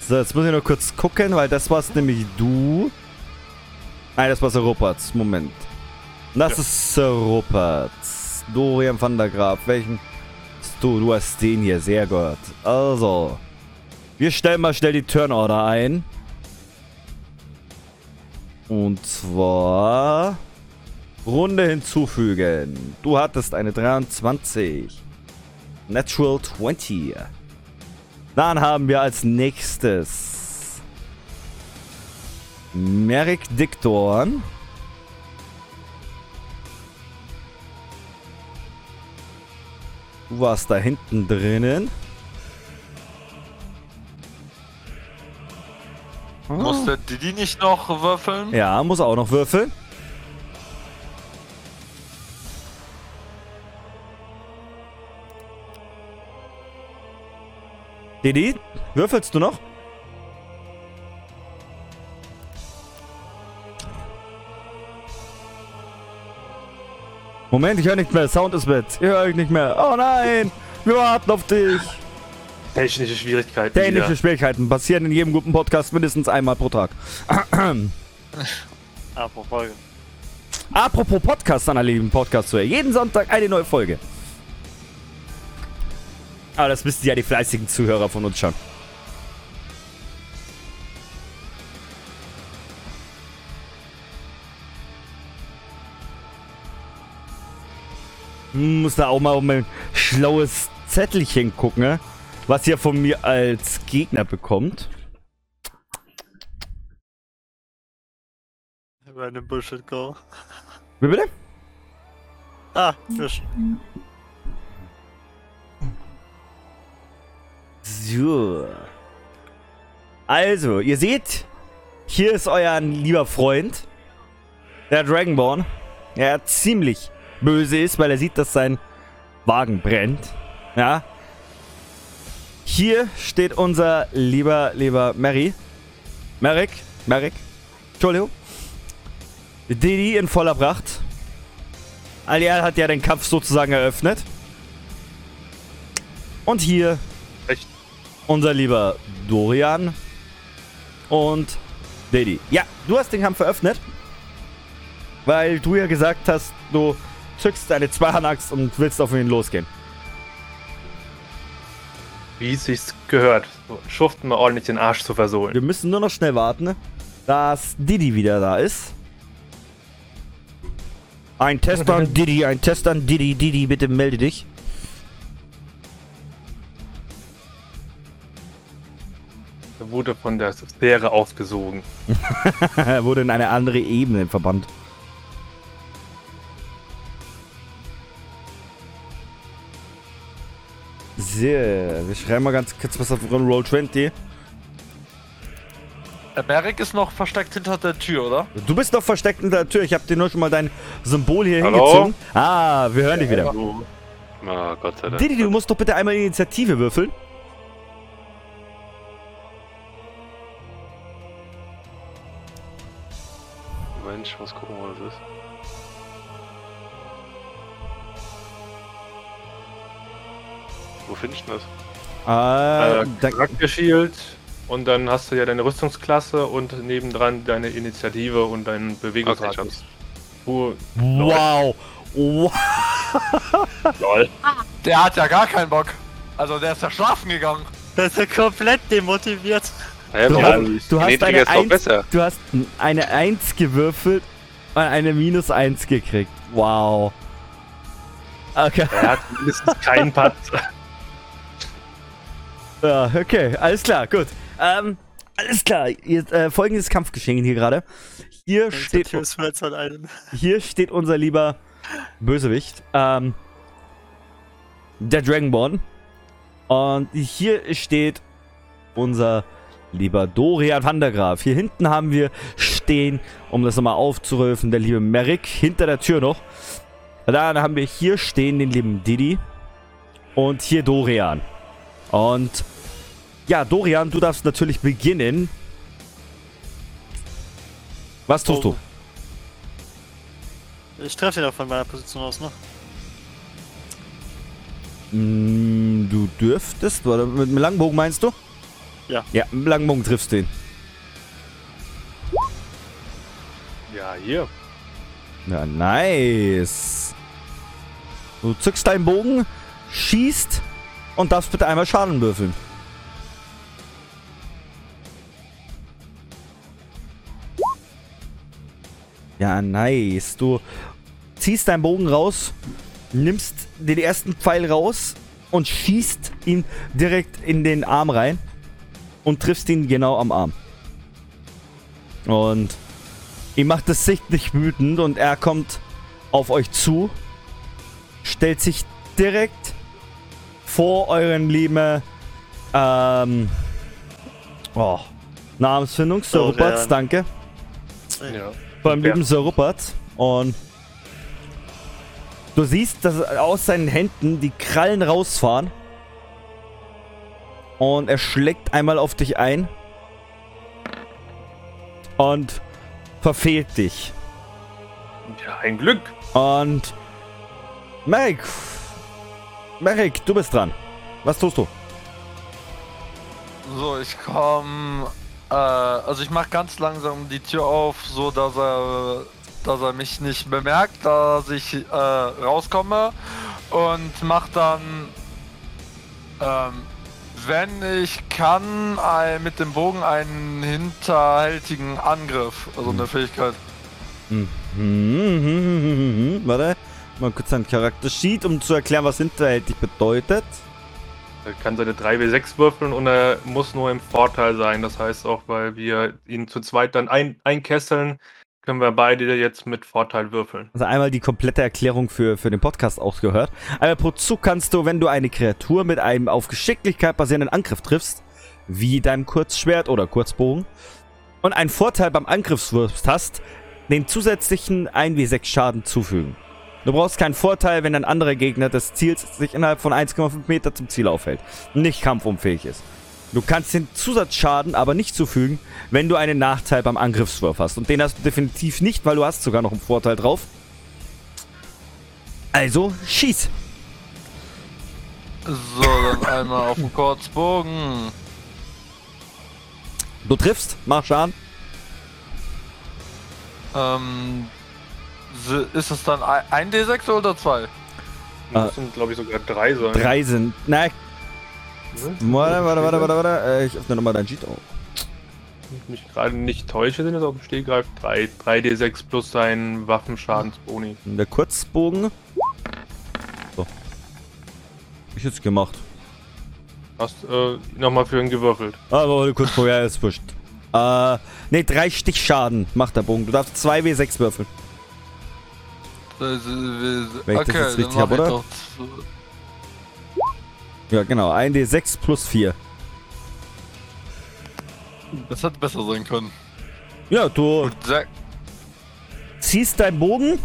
So, jetzt muss ich nur kurz gucken, weil das war's nämlich du. Nein, das war Sir Ruperts. Moment. Das ist Sir Ruperts. Dorian van der Graaf. Welchen? Du, du hast den hier. Sehr gut. Also. Wir stellen mal schnell die Turnorder ein. Und zwar... Runde hinzufügen. Du hattest eine 23. Natural 20. Dann haben wir als nächstes Merrick Dictorn. Du warst da hinten drinnen. Muss der Didi nicht noch würfeln? Ja, muss auch noch würfeln. Didi, würfelst du noch? Moment, ich höre nicht mehr. Sound ist weg. Ich höre euch nicht mehr. Oh nein! Wir warten auf dich. Technische Schwierigkeiten. Technische wieder. Schwierigkeiten passieren in jedem guten Podcast mindestens einmal pro Tag. Apropos Folge. Apropos Podcast, an alle lieben Podcast hörer Jeden Sonntag eine neue Folge. Aber das wissen ja die fleißigen Zuhörer von uns schon. Hm, Muss da auch mal auf mein schlaues Zettelchen gucken, ne? Was ihr von mir als Gegner bekommt. Random Bullshit Go. Wie bitte? Ah, Fisch. So. Also, ihr seht, hier ist euer lieber Freund, der Dragonborn, der ziemlich böse ist, weil er sieht, dass sein Wagen brennt. Ja. Hier steht unser lieber, lieber Mary. Merrick, Merrick, Entschuldigung. Didi in voller Pracht. Alial hat ja den Kampf sozusagen eröffnet. Und hier Echt? unser lieber Dorian und Didi. Ja, du hast den Kampf eröffnet, weil du ja gesagt hast, du zückst deine Zweihandaxt und willst auf ihn losgehen. Wie es sich gehört. Schuften mal ordentlich den Arsch zu versohlen. Wir müssen nur noch schnell warten, dass Didi wieder da ist. Ein Test an Didi, ein Test an Didi. Didi, bitte melde dich. Er wurde von der Sphäre aufgesogen. Er wurde in eine andere Ebene verbannt. So, wir schreiben mal ganz kurz was auf Roll 20. Äh, Merrick ist noch versteckt hinter der Tür, oder? Du bist noch versteckt hinter der Tür. Ich habe dir nur schon mal dein Symbol hier Hallo? hingezogen. Ah, wir hören dich wieder. Oh, Gott sei Dank. Didi, du musst doch bitte einmal Initiative würfeln. Moment, ich muss gucken, wo das ist. Wo finde ich denn das? Äh, Äh, da, Charakter-Shield und dann hast du ja deine Rüstungsklasse und nebendran deine Initiative und deinen Okay, Bewegungsradius. Du, wow. Wow. lol. Der hat ja gar keinen Bock. Also der ist ja schlafen gegangen. Das ist ja komplett demotiviert. Du, hast, du, hast eine ist doch 1, besser. du hast eine 1 gewürfelt und eine minus 1 gekriegt. Wow. Okay. Er hat mindestens keinen Putt. Ja, okay, alles klar, gut. Ähm, alles klar. Jetzt, äh, folgendes Kampfgeschehen hier gerade. Hier steht, hier steht unser lieber Bösewicht. Ähm, der Dragonborn. Und hier steht unser lieber Dorian van der Graaf. Hier hinten haben wir stehen, um das nochmal aufzuröfen, der liebe Merrick. Hinter der Tür noch. Dann haben wir hier stehen den lieben Didi. Und hier Dorian. Und ja, Dorian, du darfst natürlich beginnen. Was tust Oh. Ich treffe ihn auch von meiner Position aus, ne? du? Mm, du dürftest, oder mit dem Langbogen meinst du? Ja. Ja, mit dem Langbogen triffst du ihn. Ja, hier. Ja, nice. Du zückst deinen Bogen, schießt und darfst bitte einmal Schaden würfeln. Ja, nice. Du ziehst deinen Bogen raus, nimmst den ersten Pfeil raus und schießt ihn direkt in den Arm rein und triffst ihn genau am Arm. Und Ihm macht es sichtlich wütend und er kommt auf euch zu, stellt sich direkt vor euren lieben ähm, oh, Namensfindung, Sir Oh, der- danke. Ja. Beim Ja. lieben Sir Rupert. Und du siehst, dass aus seinen Händen die Krallen rausfahren. Und er schlägt einmal auf dich ein. Und verfehlt dich. ja, ein Glück. Und Merrick. Merrick, du bist dran. Was tust du? So, ich komm. Äh, also ich mach ganz langsam die Tür auf, so dass er, dass er mich nicht bemerkt, dass ich äh, rauskomme und mach dann, ähm, wenn ich kann, ein, mit dem Bogen einen hinterhältigen Angriff, also eine Fähigkeit. Mhm. Warte. Mal kurz einen Charakter-Sheet, um zu erklären, was hinterhältig bedeutet. Er kann seine 3W6 würfeln und er muss nur im Vorteil sein. Das heißt auch, weil wir ihn zu zweit dann ein einkesseln, können wir beide jetzt mit Vorteil würfeln. Also einmal die komplette Erklärung für, für den Podcast ausgehört. Einmal pro Zug kannst du, wenn du eine Kreatur mit einem auf Geschicklichkeit basierenden Angriff triffst, wie deinem Kurzschwert oder Kurzbogen, und einen Vorteil beim Angriffswurf hast, den zusätzlichen 1w6 Schaden zufügen. Du brauchst keinen Vorteil, wenn ein anderer Gegner des Ziels sich innerhalb von 1,5 Meter zum Ziel aufhält und nicht kampfunfähig ist. Du kannst den Zusatzschaden aber nicht zufügen, wenn du einen Nachteil beim Angriffswurf hast. Und den hast du definitiv nicht, weil du hast sogar noch einen Vorteil drauf. Also, schieß. So, dann einmal auf den Kurzbogen. Du triffst, mach Schaden. Ähm, Ist es dann ein ein D6 oder zwei? Das sind, glaube ich, sogar drei sein. Drei sind. Na, Ne? warte, warte, warte, warte, warte. Äh, Ich öffne nochmal dein Sheet. Oh. Wenn ich mich gerade nicht täusche, sind es auf dem Stehgreif 3, 3d6 plus sein Waffenschadensboni. Der Kurzbogen. So. Hab ich jetzt gemacht. Hast äh, nochmal für ihn gewürfelt. Aber der Kurzbogen, ja, ist wurscht. Äh, ne, drei Stichschaden macht der Bogen. Du darfst 2 W6 würfeln. Wenn Wenn ich das jetzt richtig hab, oder? Ja, genau. 1D6 plus 4. Das hätte besser sein können. Ja, du Und ziehst deinen Bogen,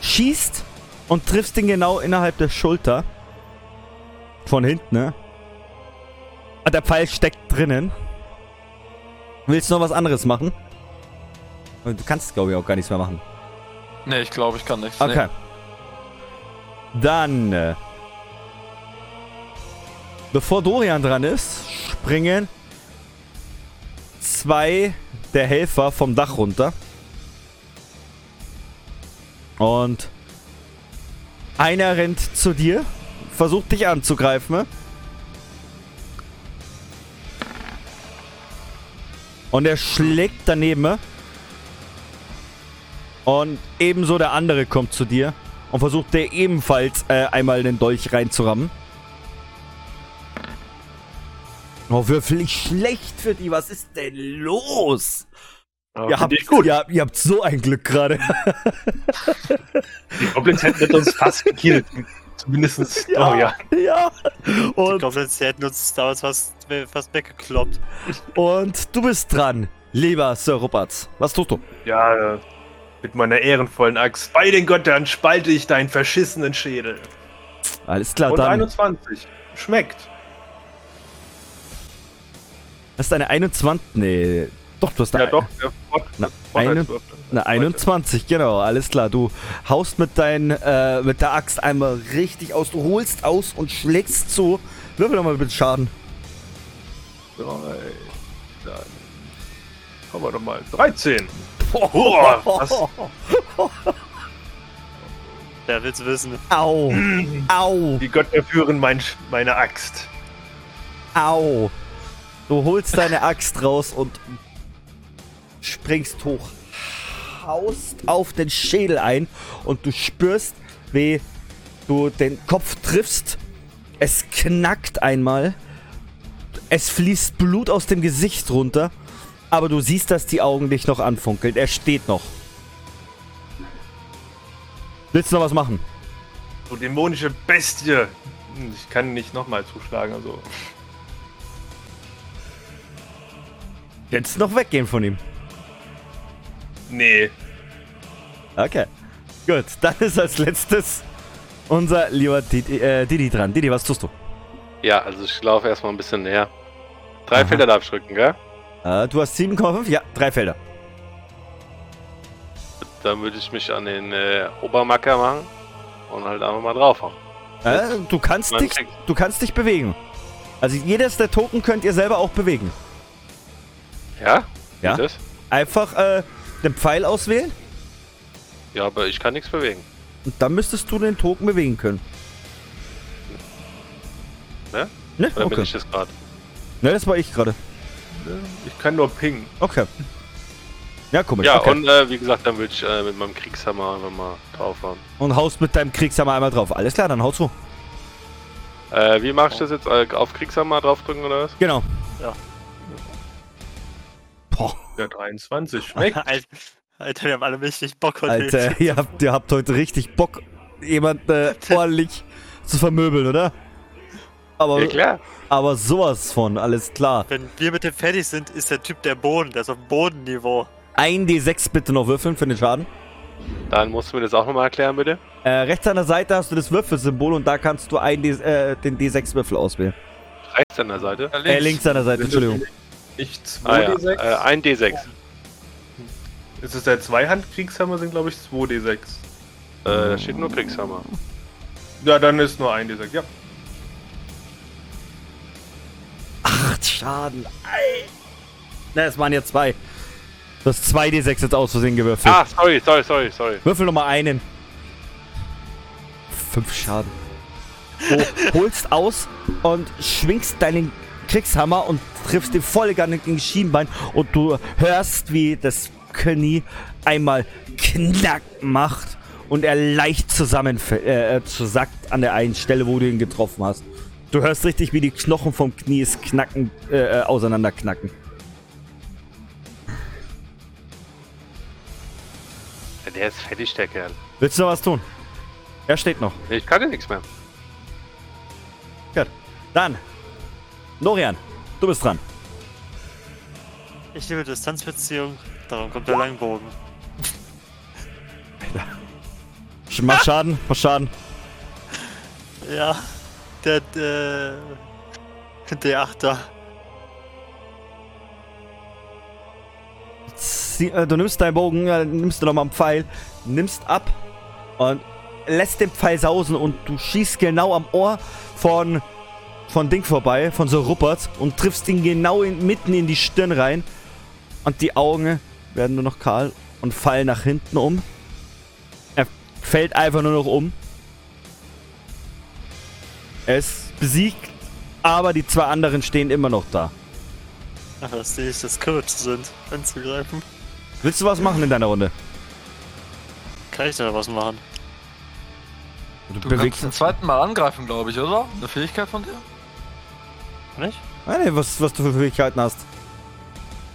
schießt und triffst ihn genau innerhalb der Schulter. Von hinten, ne? Ah, Der Pfeil steckt drinnen. Willst du noch was anderes machen? Du kannst, glaube ich, auch gar nichts mehr machen. Nee, ich glaube, ich kann nichts. Okay. Dann. Äh, bevor Dorian dran ist, springen zwei der Helfer vom Dach runter. Und einer rennt zu dir, versucht dich anzugreifen. Und er schlägt daneben. Und ebenso der andere kommt zu dir und versucht dir ebenfalls äh, einmal den Dolch reinzurammen. Oh, würfel ich schlecht für die. Was ist denn los? Aber Ihr habt, gut. ihr, ihr habt so ein Glück gerade. Die Goblins hätten mit uns fast gekillt. Zumindest Ja. Dorian. ja. Die Und, Goblins, die hätten uns damals fast, fast weggekloppt. und du bist dran, lieber Sir Rupertz. Was tust du? Ja, äh, mit meiner ehrenvollen Axt. Bei den Göttern spalte ich deinen verschissenen Schädel. Alles klar, Und dann. 21. Schmeckt. Das ist eine 21. Nee. Doch, du hast eine Ja, doch. Na, Vorteilswürfel. Eine 21, genau, alles klar. Du haust mit, dein, äh, mit der Axt einmal richtig aus. Du holst aus und schlägst zu. Würfel doch mal bitte Schaden. Drei, dann. Haben wir doch mal. 13. Boah, was? Wer will's wissen? Au. Au. Die Götter führen mein, meine Axt. Au. Du holst deine Axt raus und springst hoch. Haust auf den Schädel ein und du spürst, wie du den Kopf triffst. Es knackt einmal. Es fließt Blut aus dem Gesicht runter. Aber du siehst, dass die Augen dich noch anfunkeln. Er steht noch. Willst du noch was machen? Du dämonische Bestie. Hm, Ich kann nicht nochmal zuschlagen, also. Jetzt noch weggehen von ihm. Nee. Okay. Gut, dann ist als letztes unser lieber Didi, äh, Didi dran. Didi, was tust du? Ja, also ich laufe erstmal ein bisschen näher. Drei Aha. Felder darf ich drücken, gell? Äh, du hast 7,5? Ja, drei Felder. Dann würde ich mich an den äh, Obermacker machen und halt einfach mal draufhauen. Äh, du, kannst dich, du kannst dich bewegen. Also jedes der Token könnt ihr selber auch bewegen. Ja? Ja. Das? Einfach äh, den Pfeil auswählen Ja, aber ich kann nichts bewegen. und dann müsstest du den Token bewegen können. Ne? Ne? Oder bin Okay. ich das gerade? Ne, das war ich gerade. Ich kann nur pingen. Okay. Ja, komisch. Ja, okay. und äh, wie gesagt, dann würde ich äh, mit meinem Kriegshammer einfach mal draufhauen. und haust mit deinem Kriegshammer einmal drauf. Alles klar, dann hau zu. Äh, wie mache ich das jetzt? Äh, auf Kriegshammer draufdrücken oder was? Genau. Ja. Boah, Ja, 23. Schmeckt. Alter, Alter, wir haben alle richtig Bock heute. Alter, ihr habt, ihr habt heute richtig Bock, jemand äh, ordentlich zu vermöbeln, oder? Aber, Ja, klar. Aber sowas von, alles klar. Wenn wir mit dem fertig sind, ist der Typ der Boden. Der ist auf Bodenniveau. Ein D6 bitte noch würfeln für den Schaden. Dann musst du mir das auch nochmal erklären, bitte. Äh, rechts an der Seite hast du das Würfelsymbol und da kannst du ein D, äh, den D6-Würfel auswählen. Rechts an der Seite. Äh, links an der Seite, Entschuldigung. Nicht 2d6. Ah ja, äh, ein D6. Ist es der Zweihand-Kriegshammer, sind glaube ich 2d6. Äh, da steht nur Kriegshammer. Ja, dann ist nur ein d6. Ja. Acht Schaden. Ei. Ne, es waren ja zwei. Du hast 2d6 jetzt aus Versehen gewürfelt. Ah, sorry, sorry, sorry, sorry. Würfel nochmal einen. Fünf Schaden. Du holst aus und schwingst deinen Kriegshammer und triffst den voll gegen Schienbein und du hörst, wie das Knie einmal knack macht und er leicht zusammen äh, zusackt an der einen Stelle, wo du ihn getroffen hast. Du hörst richtig, wie die Knochen vom Knie es knacken, äh, auseinanderknacken. Der ist fertig, der Kerl. Willst du noch was tun? Er steht noch. Ich kann ja nichts mehr. Gut. Dann. Norian, du bist dran. Ich liebe Distanzbeziehung, darum kommt der Langbogen. Mach Schaden, mach Schaden. Ja, der, der, der Achter. Äh, Du nimmst deinen Bogen, äh, nimmst du nochmal einen Pfeil, nimmst ab und lässt den Pfeil sausen und du schießt genau am Ohr von, von Ding vorbei, von so Ruppert und triffst ihn genau in, mitten in die Stirn rein und die Augen werden nur noch kahl und fallen nach hinten um. Er fällt einfach nur noch um. Er ist besiegt, aber die zwei anderen stehen immer noch da. Ach, dass die nicht das Courage sind, anzugreifen. Willst du was machen in deiner Runde? Kann ich da was machen? Du kannst zum zweiten Mal angreifen, glaube ich, oder? Eine Fähigkeit von dir? Nicht? Ah, nee, was, was du für Fähigkeiten hast.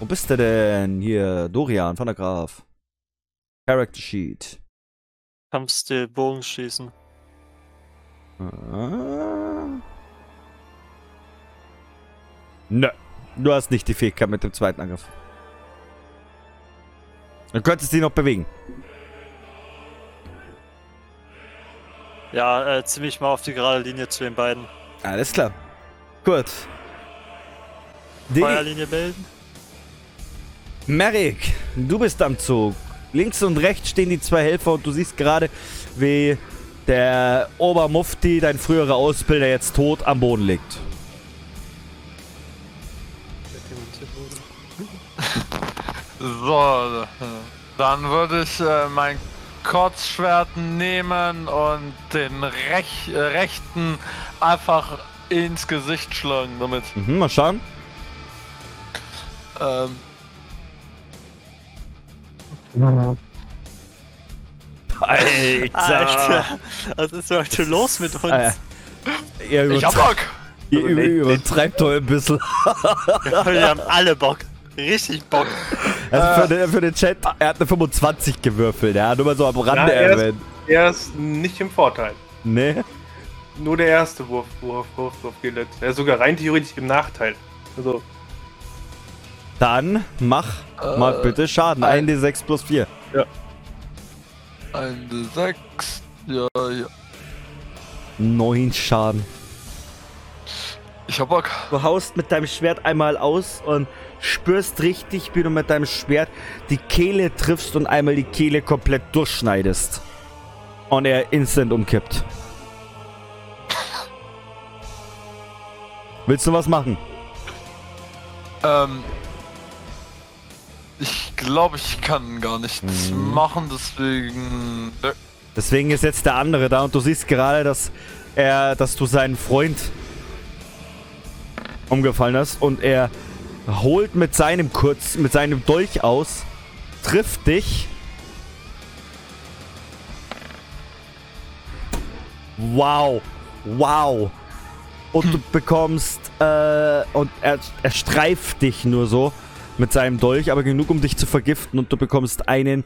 Wo bist du denn? Hier, Dorian von der Graf. Character Sheet. Kampfstil, Bogenschießen. Ah. Nö. Du hast nicht die Fähigkeit mit dem zweiten Angriff. Du könntest dich noch bewegen. Ja, äh, ziemlich mal auf die gerade Linie zu den beiden. Alles klar. Gut. Feuerlinie bilden. Merrick, du bist am Zug. Links und rechts stehen die zwei Helfer und du siehst gerade, wie der Obermufti, dein früherer Ausbilder, jetzt tot am Boden liegt. So, dann würde ich äh, mein Kurzschwert nehmen und den rech äh, rechten einfach ins Gesicht schlagen damit. Mhm, mal schauen. Ähm, Alter. Alter, was ist heute los mit uns? Äh, ihr, ich hab Bock! ihr über- übertreibt doch ein bisschen. Wir haben alle Bock. Richtig Bock. Also für, den, für den Chat, er hat eine 25 gewürfelt. Er hat nur mal so am Rande Ja, er ist- erwähnt. Er ist nicht im Vorteil. Ne? Nur der erste Wurf, Wurf, Wurf, Wurf gilt. Er ist sogar rein theoretisch im Nachteil. Also, Dann mach mal Äh, bitte Schaden. ein- 1d6 plus 4. Ein D6. Ja, ja. 9 Schaden. Ich hab Bock. Du haust mit deinem Schwert einmal aus und spürst richtig, wie du mit deinem Schwert die Kehle triffst und einmal die Kehle komplett durchschneidest. Und er instant umkippt. Willst du was machen? Ähm. Ich glaube, ich kann gar nichts Mhm. machen, deswegen. Nö. Deswegen ist jetzt der andere da und du siehst gerade, dass er, dass du seinen Freund umgefallen hast und er holt mit seinem kurz, mit seinem Dolch aus, trifft dich. Wow, wow. Und du bekommst, äh, und er, er streift dich nur so mit seinem Dolch, aber genug, um dich zu vergiften und du bekommst einen,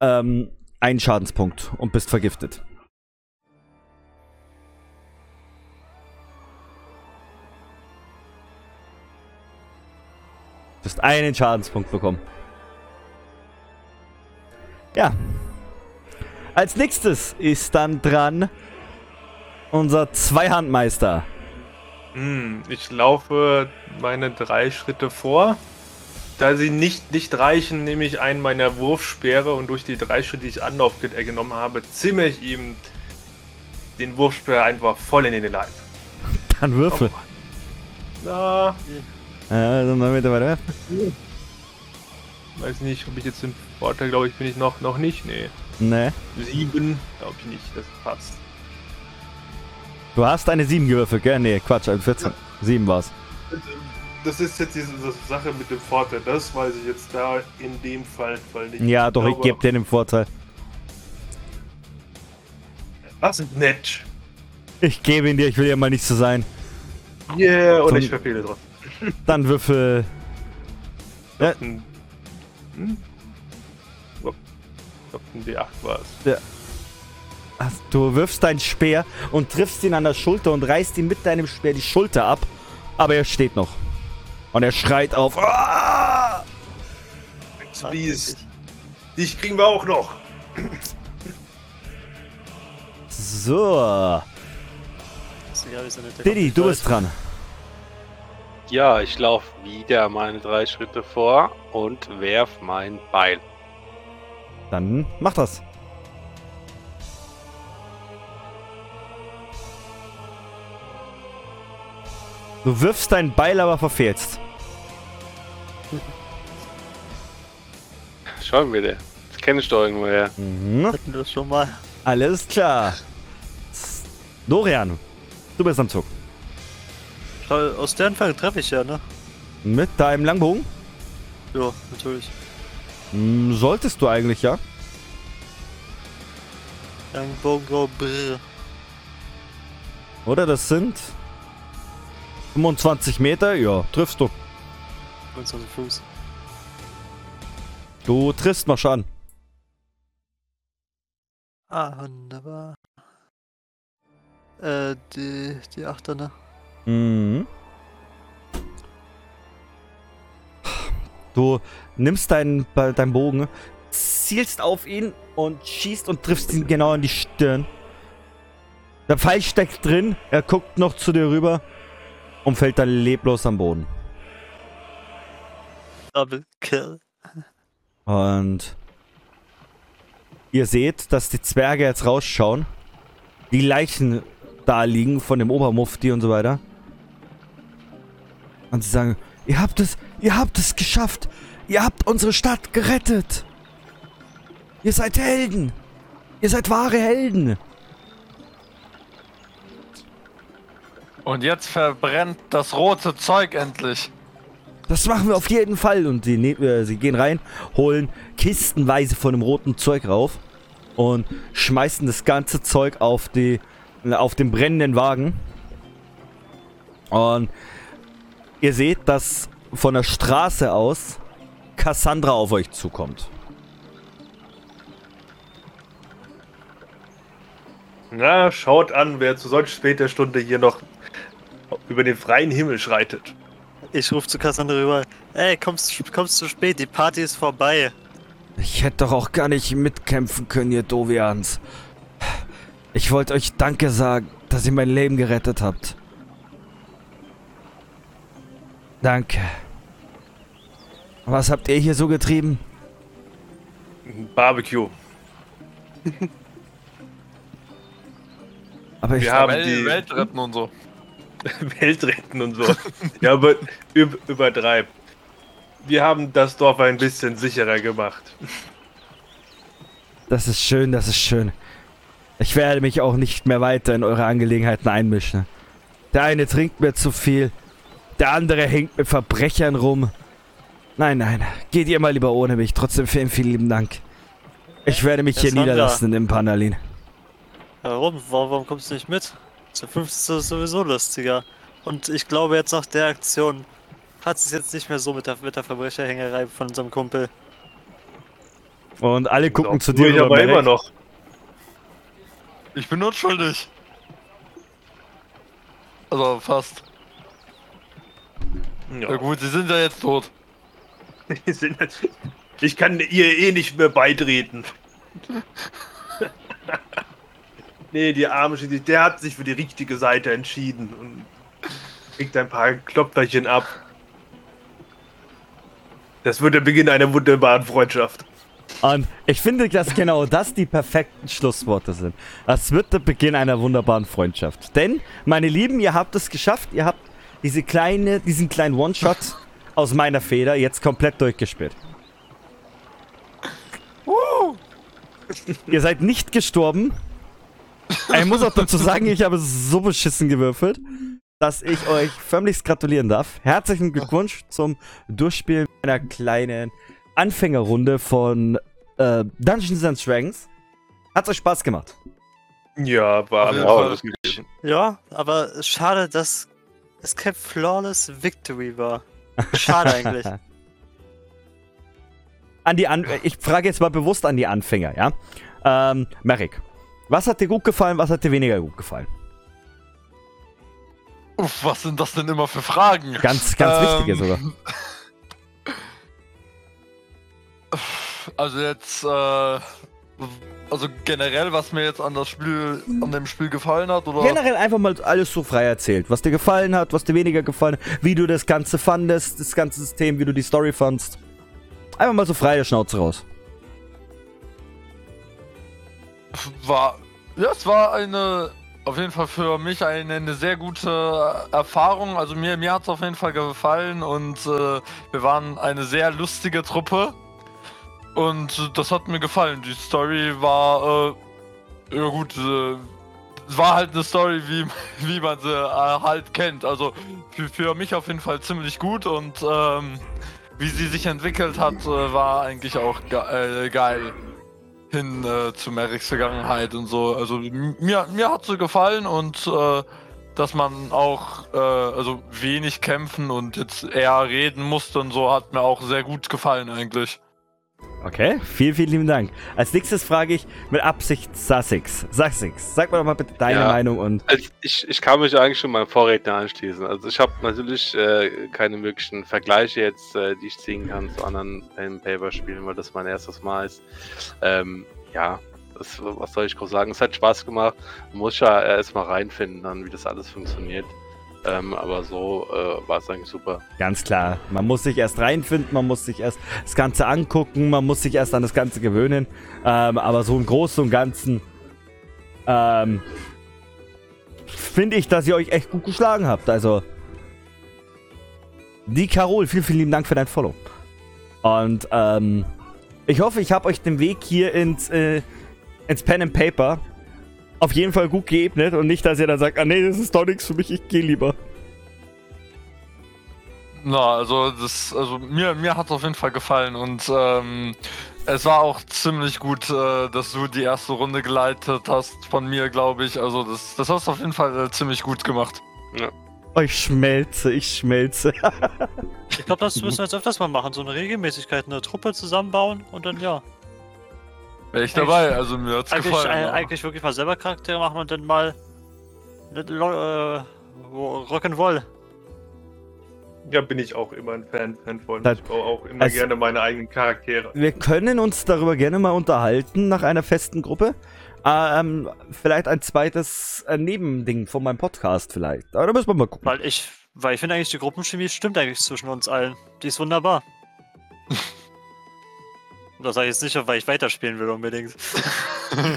ähm, einen Schadenspunkt und bist vergiftet. Du hast einen Schadenspunkt bekommen. Ja. Als nächstes ist dann dran unser Zweihandmeister. hm, ich laufe meine drei Schritte vor. Da sie nicht, nicht reichen, nehme ich einen meiner Wurfspeere und durch die drei Schritte, die ich Anlauf äh, genommen habe, zimme ich ihm den Wurfspeer einfach voll in den Leib. Dann würfel. Na, Ja, dann mal wieder weiter. weiß nicht, ob ich jetzt im Vorteil, glaube ich, bin ich noch, noch nicht. Nee. Ne. Sieben, glaube ich nicht, das passt. Du hast eine 7 gewürfelt, gell? Nee, Quatsch, eine 14. 7 war's. Das ist jetzt diese Sache mit dem Vorteil, das weiß ich jetzt da in dem Fall, Fall nicht. Ja, doch, ich gebe dir den Vorteil. Was? Nett. Ich gebe ihn dir, ich will ja mal nicht so sein. Yeah, und Von- ich verfehle drauf. Dann würfel. Ja, Hm. Hm? Oh. Ich glaube, ein D8 war es. Also, Du wirfst deinen Speer und triffst ihn an der Schulter und reißt ihm mit deinem Speer die Schulter ab. Aber er steht noch. Und er schreit auf. "Ah!" Please. Dich kriegen wir auch noch. So. Diddy, du bist dran. Ja, ich laufe wieder meine drei Schritte vor und werf mein Beil. Dann mach das. Du wirfst dein Beil, aber verfehlst. Schauen wir dir. Das kenne ich doch irgendwo her. Mhm. Hatten wir das schon mal. Alles klar. Dorian, du bist am Zug. Aus der Entfernung treffe ich ja, ne? Mit deinem Langbogen? Ja, natürlich. Hm, solltest du eigentlich, ja? Young Bongo Brr. Oder das sind 25 Meter? Ja, triffst du. 25 Fuß. Du triffst mal Schaden. Ah, wunderbar. Äh, die, die Achter, ne? Mhm. Du nimmst deinen, deinen Bogen, zielst auf ihn und schießt und triffst ihn genau in die Stirn. Der Pfeil steckt drin, er guckt noch zu dir rüber und fällt dann leblos am Boden. Double Kill. Und ihr seht, dass die Zwerge jetzt rausschauen. Die Leichen da liegen von dem Obermufti und so weiter. Und sie sagen, ihr habt es, ihr habt es geschafft. Ihr habt unsere Stadt gerettet. Ihr seid Helden. Ihr seid wahre Helden. Und jetzt verbrennt das rote Zeug endlich. Das machen wir auf jeden Fall. Und sie, äh, sie gehen rein, holen kistenweise von dem roten Zeug rauf und schmeißen das ganze Zeug auf, die, auf den brennenden Wagen. Und ihr seht, dass von der Straße aus Cassandra auf euch zukommt. Na, schaut an, wer zu solch später Stunde hier noch über den freien Himmel schreitet. Ich ruf zu Cassandra rüber. Ey, kommst, kommst zu spät, die Party ist vorbei. Ich hätte doch auch gar nicht mitkämpfen können, ihr Dovians. Ich wollte euch Danke sagen, dass ihr mein Leben gerettet habt. Danke. Was habt ihr hier so getrieben? Barbecue. Aber ich Wir haben die Welt retten und so. Welt retten und so. ja, aber üb übertreib. Wir haben das Dorf ein bisschen sicherer gemacht. Das ist schön, das ist schön. Ich werde mich auch nicht mehr weiter in eure Angelegenheiten einmischen. Der eine trinkt mir zu viel, der andere hängt mit Verbrechern rum. Nein, nein, geht ihr mal lieber ohne mich. Trotzdem vielen, vielen lieben Dank. Ich werde mich hier Cassandra. niederlassen im Panalin. Warum? Warum, warum kommst du nicht mit? Zu 5 ist das sowieso lustiger. Und ich glaube, jetzt nach der Aktion hat es jetzt nicht mehr so mit der, mit der Verbrecherhängerei von unserem Kumpel. Und alle gucken Doch, zu dir ich aber immer noch. Ich bin unschuldig. Also fast. Ja Ja. gut, sie sind ja jetzt tot. Ich kann ihr eh nicht mehr beitreten. nee, die arme Schiedi, der hat sich für die richtige Seite entschieden und kriegt ein paar Klopferchen ab. Das wird der Beginn einer wunderbaren Freundschaft. Und ich finde, dass genau das die perfekten Schlussworte sind. Das wird der Beginn einer wunderbaren Freundschaft. Denn, meine Lieben, ihr habt es geschafft. Ihr habt diese kleine, diesen kleinen One-Shot aus meiner Feder jetzt komplett durchgespielt. Ihr seid nicht gestorben. Ich muss auch dazu sagen, ich habe so beschissen gewürfelt, dass ich euch förmlichst gratulieren darf. Herzlichen Glückwunsch zum Durchspielen einer kleinen Anfängerrunde von äh, Dungeons and Dragons. Hat's euch Spaß gemacht? Ja, war aber Fall. das. Ja, aber schade, dass es kein Flawless Victory war. Schade eigentlich. An die An ich frage jetzt mal bewusst an die Anfänger, ja? Ähm, Merrick, was hat dir gut gefallen, was hat dir weniger gut gefallen? Uff, was sind das denn immer für Fragen? Ganz, ganz Ähm, wichtige sogar. Also jetzt, äh, also generell, was mir jetzt an das Spiel, an dem Spiel gefallen hat, oder? Generell einfach mal alles so frei erzählt, was dir gefallen hat, was dir weniger gefallen hat, wie du das Ganze fandest, das ganze System, wie du die Story fandst. Einfach mal so frei der Schnauze raus. War, ja, es war eine, auf jeden Fall für mich eine, eine sehr gute Erfahrung. Also mir, mir hat es auf jeden Fall gefallen und äh, wir waren eine sehr lustige Truppe. Und das hat mir gefallen. Die Story war, äh, ja gut, äh, war halt eine Story, wie, wie man sie äh, halt kennt. Also für, für mich auf jeden Fall ziemlich gut und ähm, wie sie sich entwickelt hat, äh, war eigentlich auch ge äh, geil hin äh, zu Merricks Vergangenheit und so. Also mir, mir hat sie gefallen und äh, dass man auch äh, also wenig kämpfen und jetzt eher reden musste und so hat mir auch sehr gut gefallen eigentlich. Okay, vielen, vielen lieben Dank. Als nächstes frage ich mit Absicht Sussex. Sussex, sag mal doch mal bitte deine Ja. Meinung und. Also ich, ich kann mich eigentlich schon meinem Vorredner anschließen. Also ich habe natürlich äh, keine wirklichen Vergleiche jetzt, äh, die ich ziehen kann zu anderen Pen Paper Spielen, weil das mein erstes Mal ist. Ähm, ja, das, was soll ich groß sagen? Es hat Spaß gemacht. Man muss ja erst mal reinfinden, dann wie das alles funktioniert. Ähm, aber so äh, war es eigentlich super. Ganz klar, man muss sich erst reinfinden, man muss sich erst das Ganze angucken, man muss sich erst an das Ganze gewöhnen. Ähm, aber so im Großen und Ganzen ähm, finde ich, dass ihr euch echt gut geschlagen habt. Also, die Carol, vielen, vielen lieben Dank für dein Follow. Und ähm, ich hoffe, ich habe euch den Weg hier ins, äh, ins Pen and Paper auf jeden Fall gut geebnet und nicht, dass ihr dann sagt, ah nee, das ist doch nichts für mich, ich gehe lieber. Na, also das, also mir, mir hat es auf jeden Fall gefallen und ähm, es war auch ziemlich gut, äh, dass du die erste Runde geleitet hast von mir, glaube ich. Also das, das hast du auf jeden Fall äh, ziemlich gut gemacht. Oh, ich schmelze, ich schmelze. Ich glaube, das müssen wir jetzt öfters mal machen. So eine Regelmäßigkeit, eine Truppe zusammenbauen und dann ja. Wäre ich dabei, also mir hat's Eigentlich, gefallen. äh, ja. eigentlich wirklich mal selber Charaktere machen und dann mal äh, Rock'n'Roll. Ja, bin ich auch immer ein Fan, Fan von. Das- Ich baue auch immer es- gerne meine eigenen Charaktere. Wir können uns darüber gerne mal unterhalten nach einer festen Gruppe. Ähm, vielleicht ein zweites äh, Nebending von meinem Podcast vielleicht. Aber da müssen wir mal gucken. Weil ich, weil ich finde eigentlich, die Gruppenchemie stimmt eigentlich zwischen uns allen. Die ist wunderbar. Das sage ich jetzt nicht, weil ich weiterspielen will unbedingt.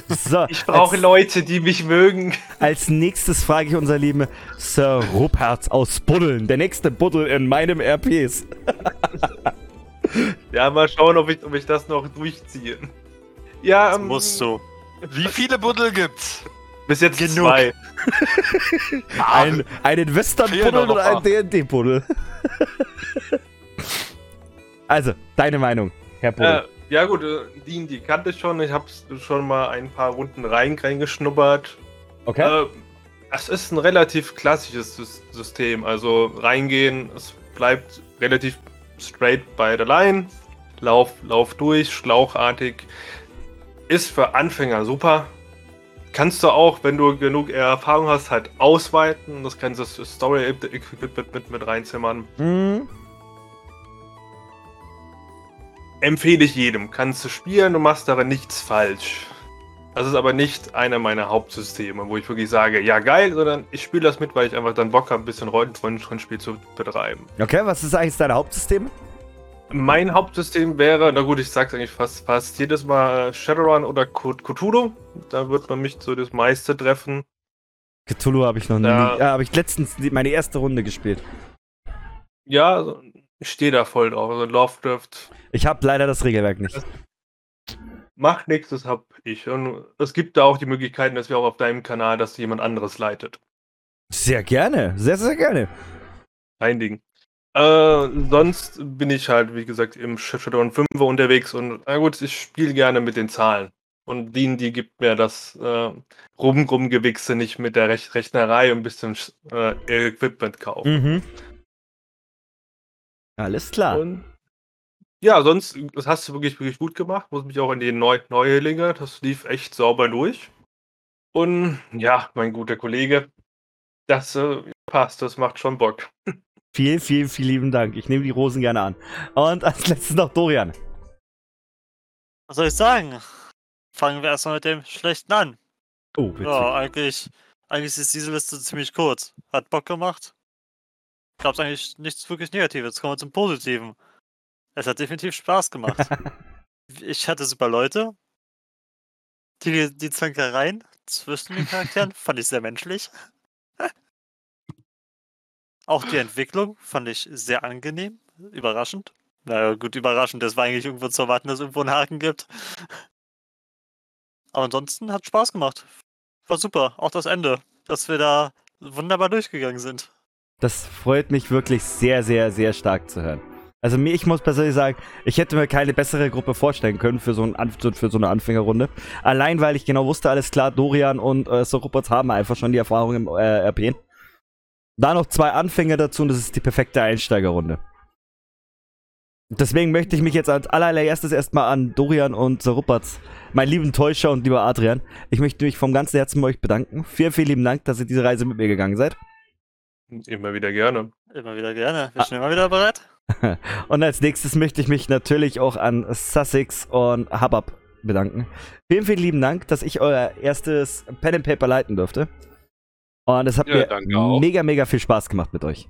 So, Ich brauche Leute, die mich mögen. als nächstes frage ich unser lieben Sir Rupert aus Buddeln. Der nächste Buddel in meinem RPs. Ja, mal schauen, ob ich, ob ich das noch durchziehe. Ja, Das ähm, musst du. Wie viele Buddel gibt's? bis jetzt Genug. zwei. Ein, einen Western-Buddel fehlen doch und noch ein acht. D&D-Buddel. also, deine Meinung, Herr Buddel. Äh, ja gut, äh, die, die kannte ich schon. Ich habe schon mal ein paar Runden rein, reingeschnuppert. okay? Äh, es ist ein relativ klassisches Sys- System. Also reingehen, es bleibt relativ straight by the line. Lauf, lauf durch, schlauchartig. Ist für Anfänger super. Kannst du auch, wenn du genug Erfahrung hast, halt ausweiten. Das kannst du Story Equipment mit, mit, mit reinzimmern. Hm, Empfehle ich jedem. Kannst du spielen, du machst aber nichts falsch. Das ist aber nicht einer meiner Hauptsysteme, wo ich wirklich sage, ja geil, sondern ich spiele das mit, weil ich einfach dann Bock habe, ein bisschen Rollenspiel zu betreiben. okay, was ist eigentlich dein Hauptsystem? Mein Hauptsystem wäre, na gut, ich sag's eigentlich fast, fast jedes Mal äh, Shadowrun oder Cth- Cthulhu. Da wird man mich so das meiste treffen. Cthulhu habe ich noch nie. Ja. Ja, habe ich letztens meine erste Runde gespielt. Ja, ich stehe da voll drauf. Also Lovecraft. Ich habe leider das Regelwerk nicht. macht nichts, das hab ich. Und es gibt da auch die Möglichkeiten, dass wir auch auf deinem Kanal, dass jemand anderes leitet. Sehr gerne, sehr, sehr gerne. Ein Ding. Äh, sonst bin ich halt, wie gesagt, im Shadowrun 5 unterwegs und na gut, ich spiele gerne mit den Zahlen. Und die, die gibt mir das äh, Rumgewichse nicht mit der Rech Rechnerei und ein bisschen äh, Equipment kaufen. Mhm. Alles klar. Und ja, sonst, das hast du wirklich, wirklich gut gemacht. Muss mich auch in die Neu Neulinge, das lief echt sauber durch. Und ja, mein guter Kollege, das äh, passt, das macht schon Bock. Vielen, vielen, vielen lieben Dank. Ich nehme die Rosen gerne an. Und als letztes noch Dorian. Was soll ich sagen? Fangen wir erstmal mit dem Schlechten an. Oh, bitte. Ja, eigentlich, eigentlich ist diese Liste ziemlich kurz. Hat Bock gemacht. Gab's eigentlich nichts wirklich Negatives. Kommen wir zum Positiven. Es hat definitiv Spaß gemacht. ich hatte super Leute. Die, die Zankereien zwischen den Charakteren fand ich sehr menschlich. Auch die Entwicklung fand ich sehr angenehm, überraschend. Naja, gut, überraschend. Das war eigentlich irgendwo zu erwarten, dass es irgendwo einen Haken gibt. Aber ansonsten hat Spaß gemacht. War super. Auch das Ende, dass wir da wunderbar durchgegangen sind. Das freut mich wirklich sehr, sehr, sehr stark zu hören. Also ich muss persönlich sagen, ich hätte mir keine bessere Gruppe vorstellen können für so, ein, für so eine Anfängerrunde. Allein, weil ich genau wusste, alles klar, Dorian und äh, Soropots haben einfach schon die Erfahrung im äh, RP. Da noch zwei Anfänger dazu und das ist die perfekte Einsteigerrunde. Deswegen möchte ich mich jetzt als allererstes erstmal an Dorian und Sarupats, meinen lieben Täuscher und lieber Adrian, ich möchte mich vom ganzen Herzen bei euch bedanken. Vielen, vielen lieben Dank, dass ihr diese Reise mit mir gegangen seid. Immer wieder gerne. Immer wieder gerne. Wir sind immer wieder bereit. und als nächstes möchte ich mich natürlich auch an Sussex und Habab bedanken. Vielen, vielen lieben Dank, dass ich euer erstes Pen and Paper leiten durfte. Und es hat Ja, mir mega, mega viel Spaß gemacht mit euch.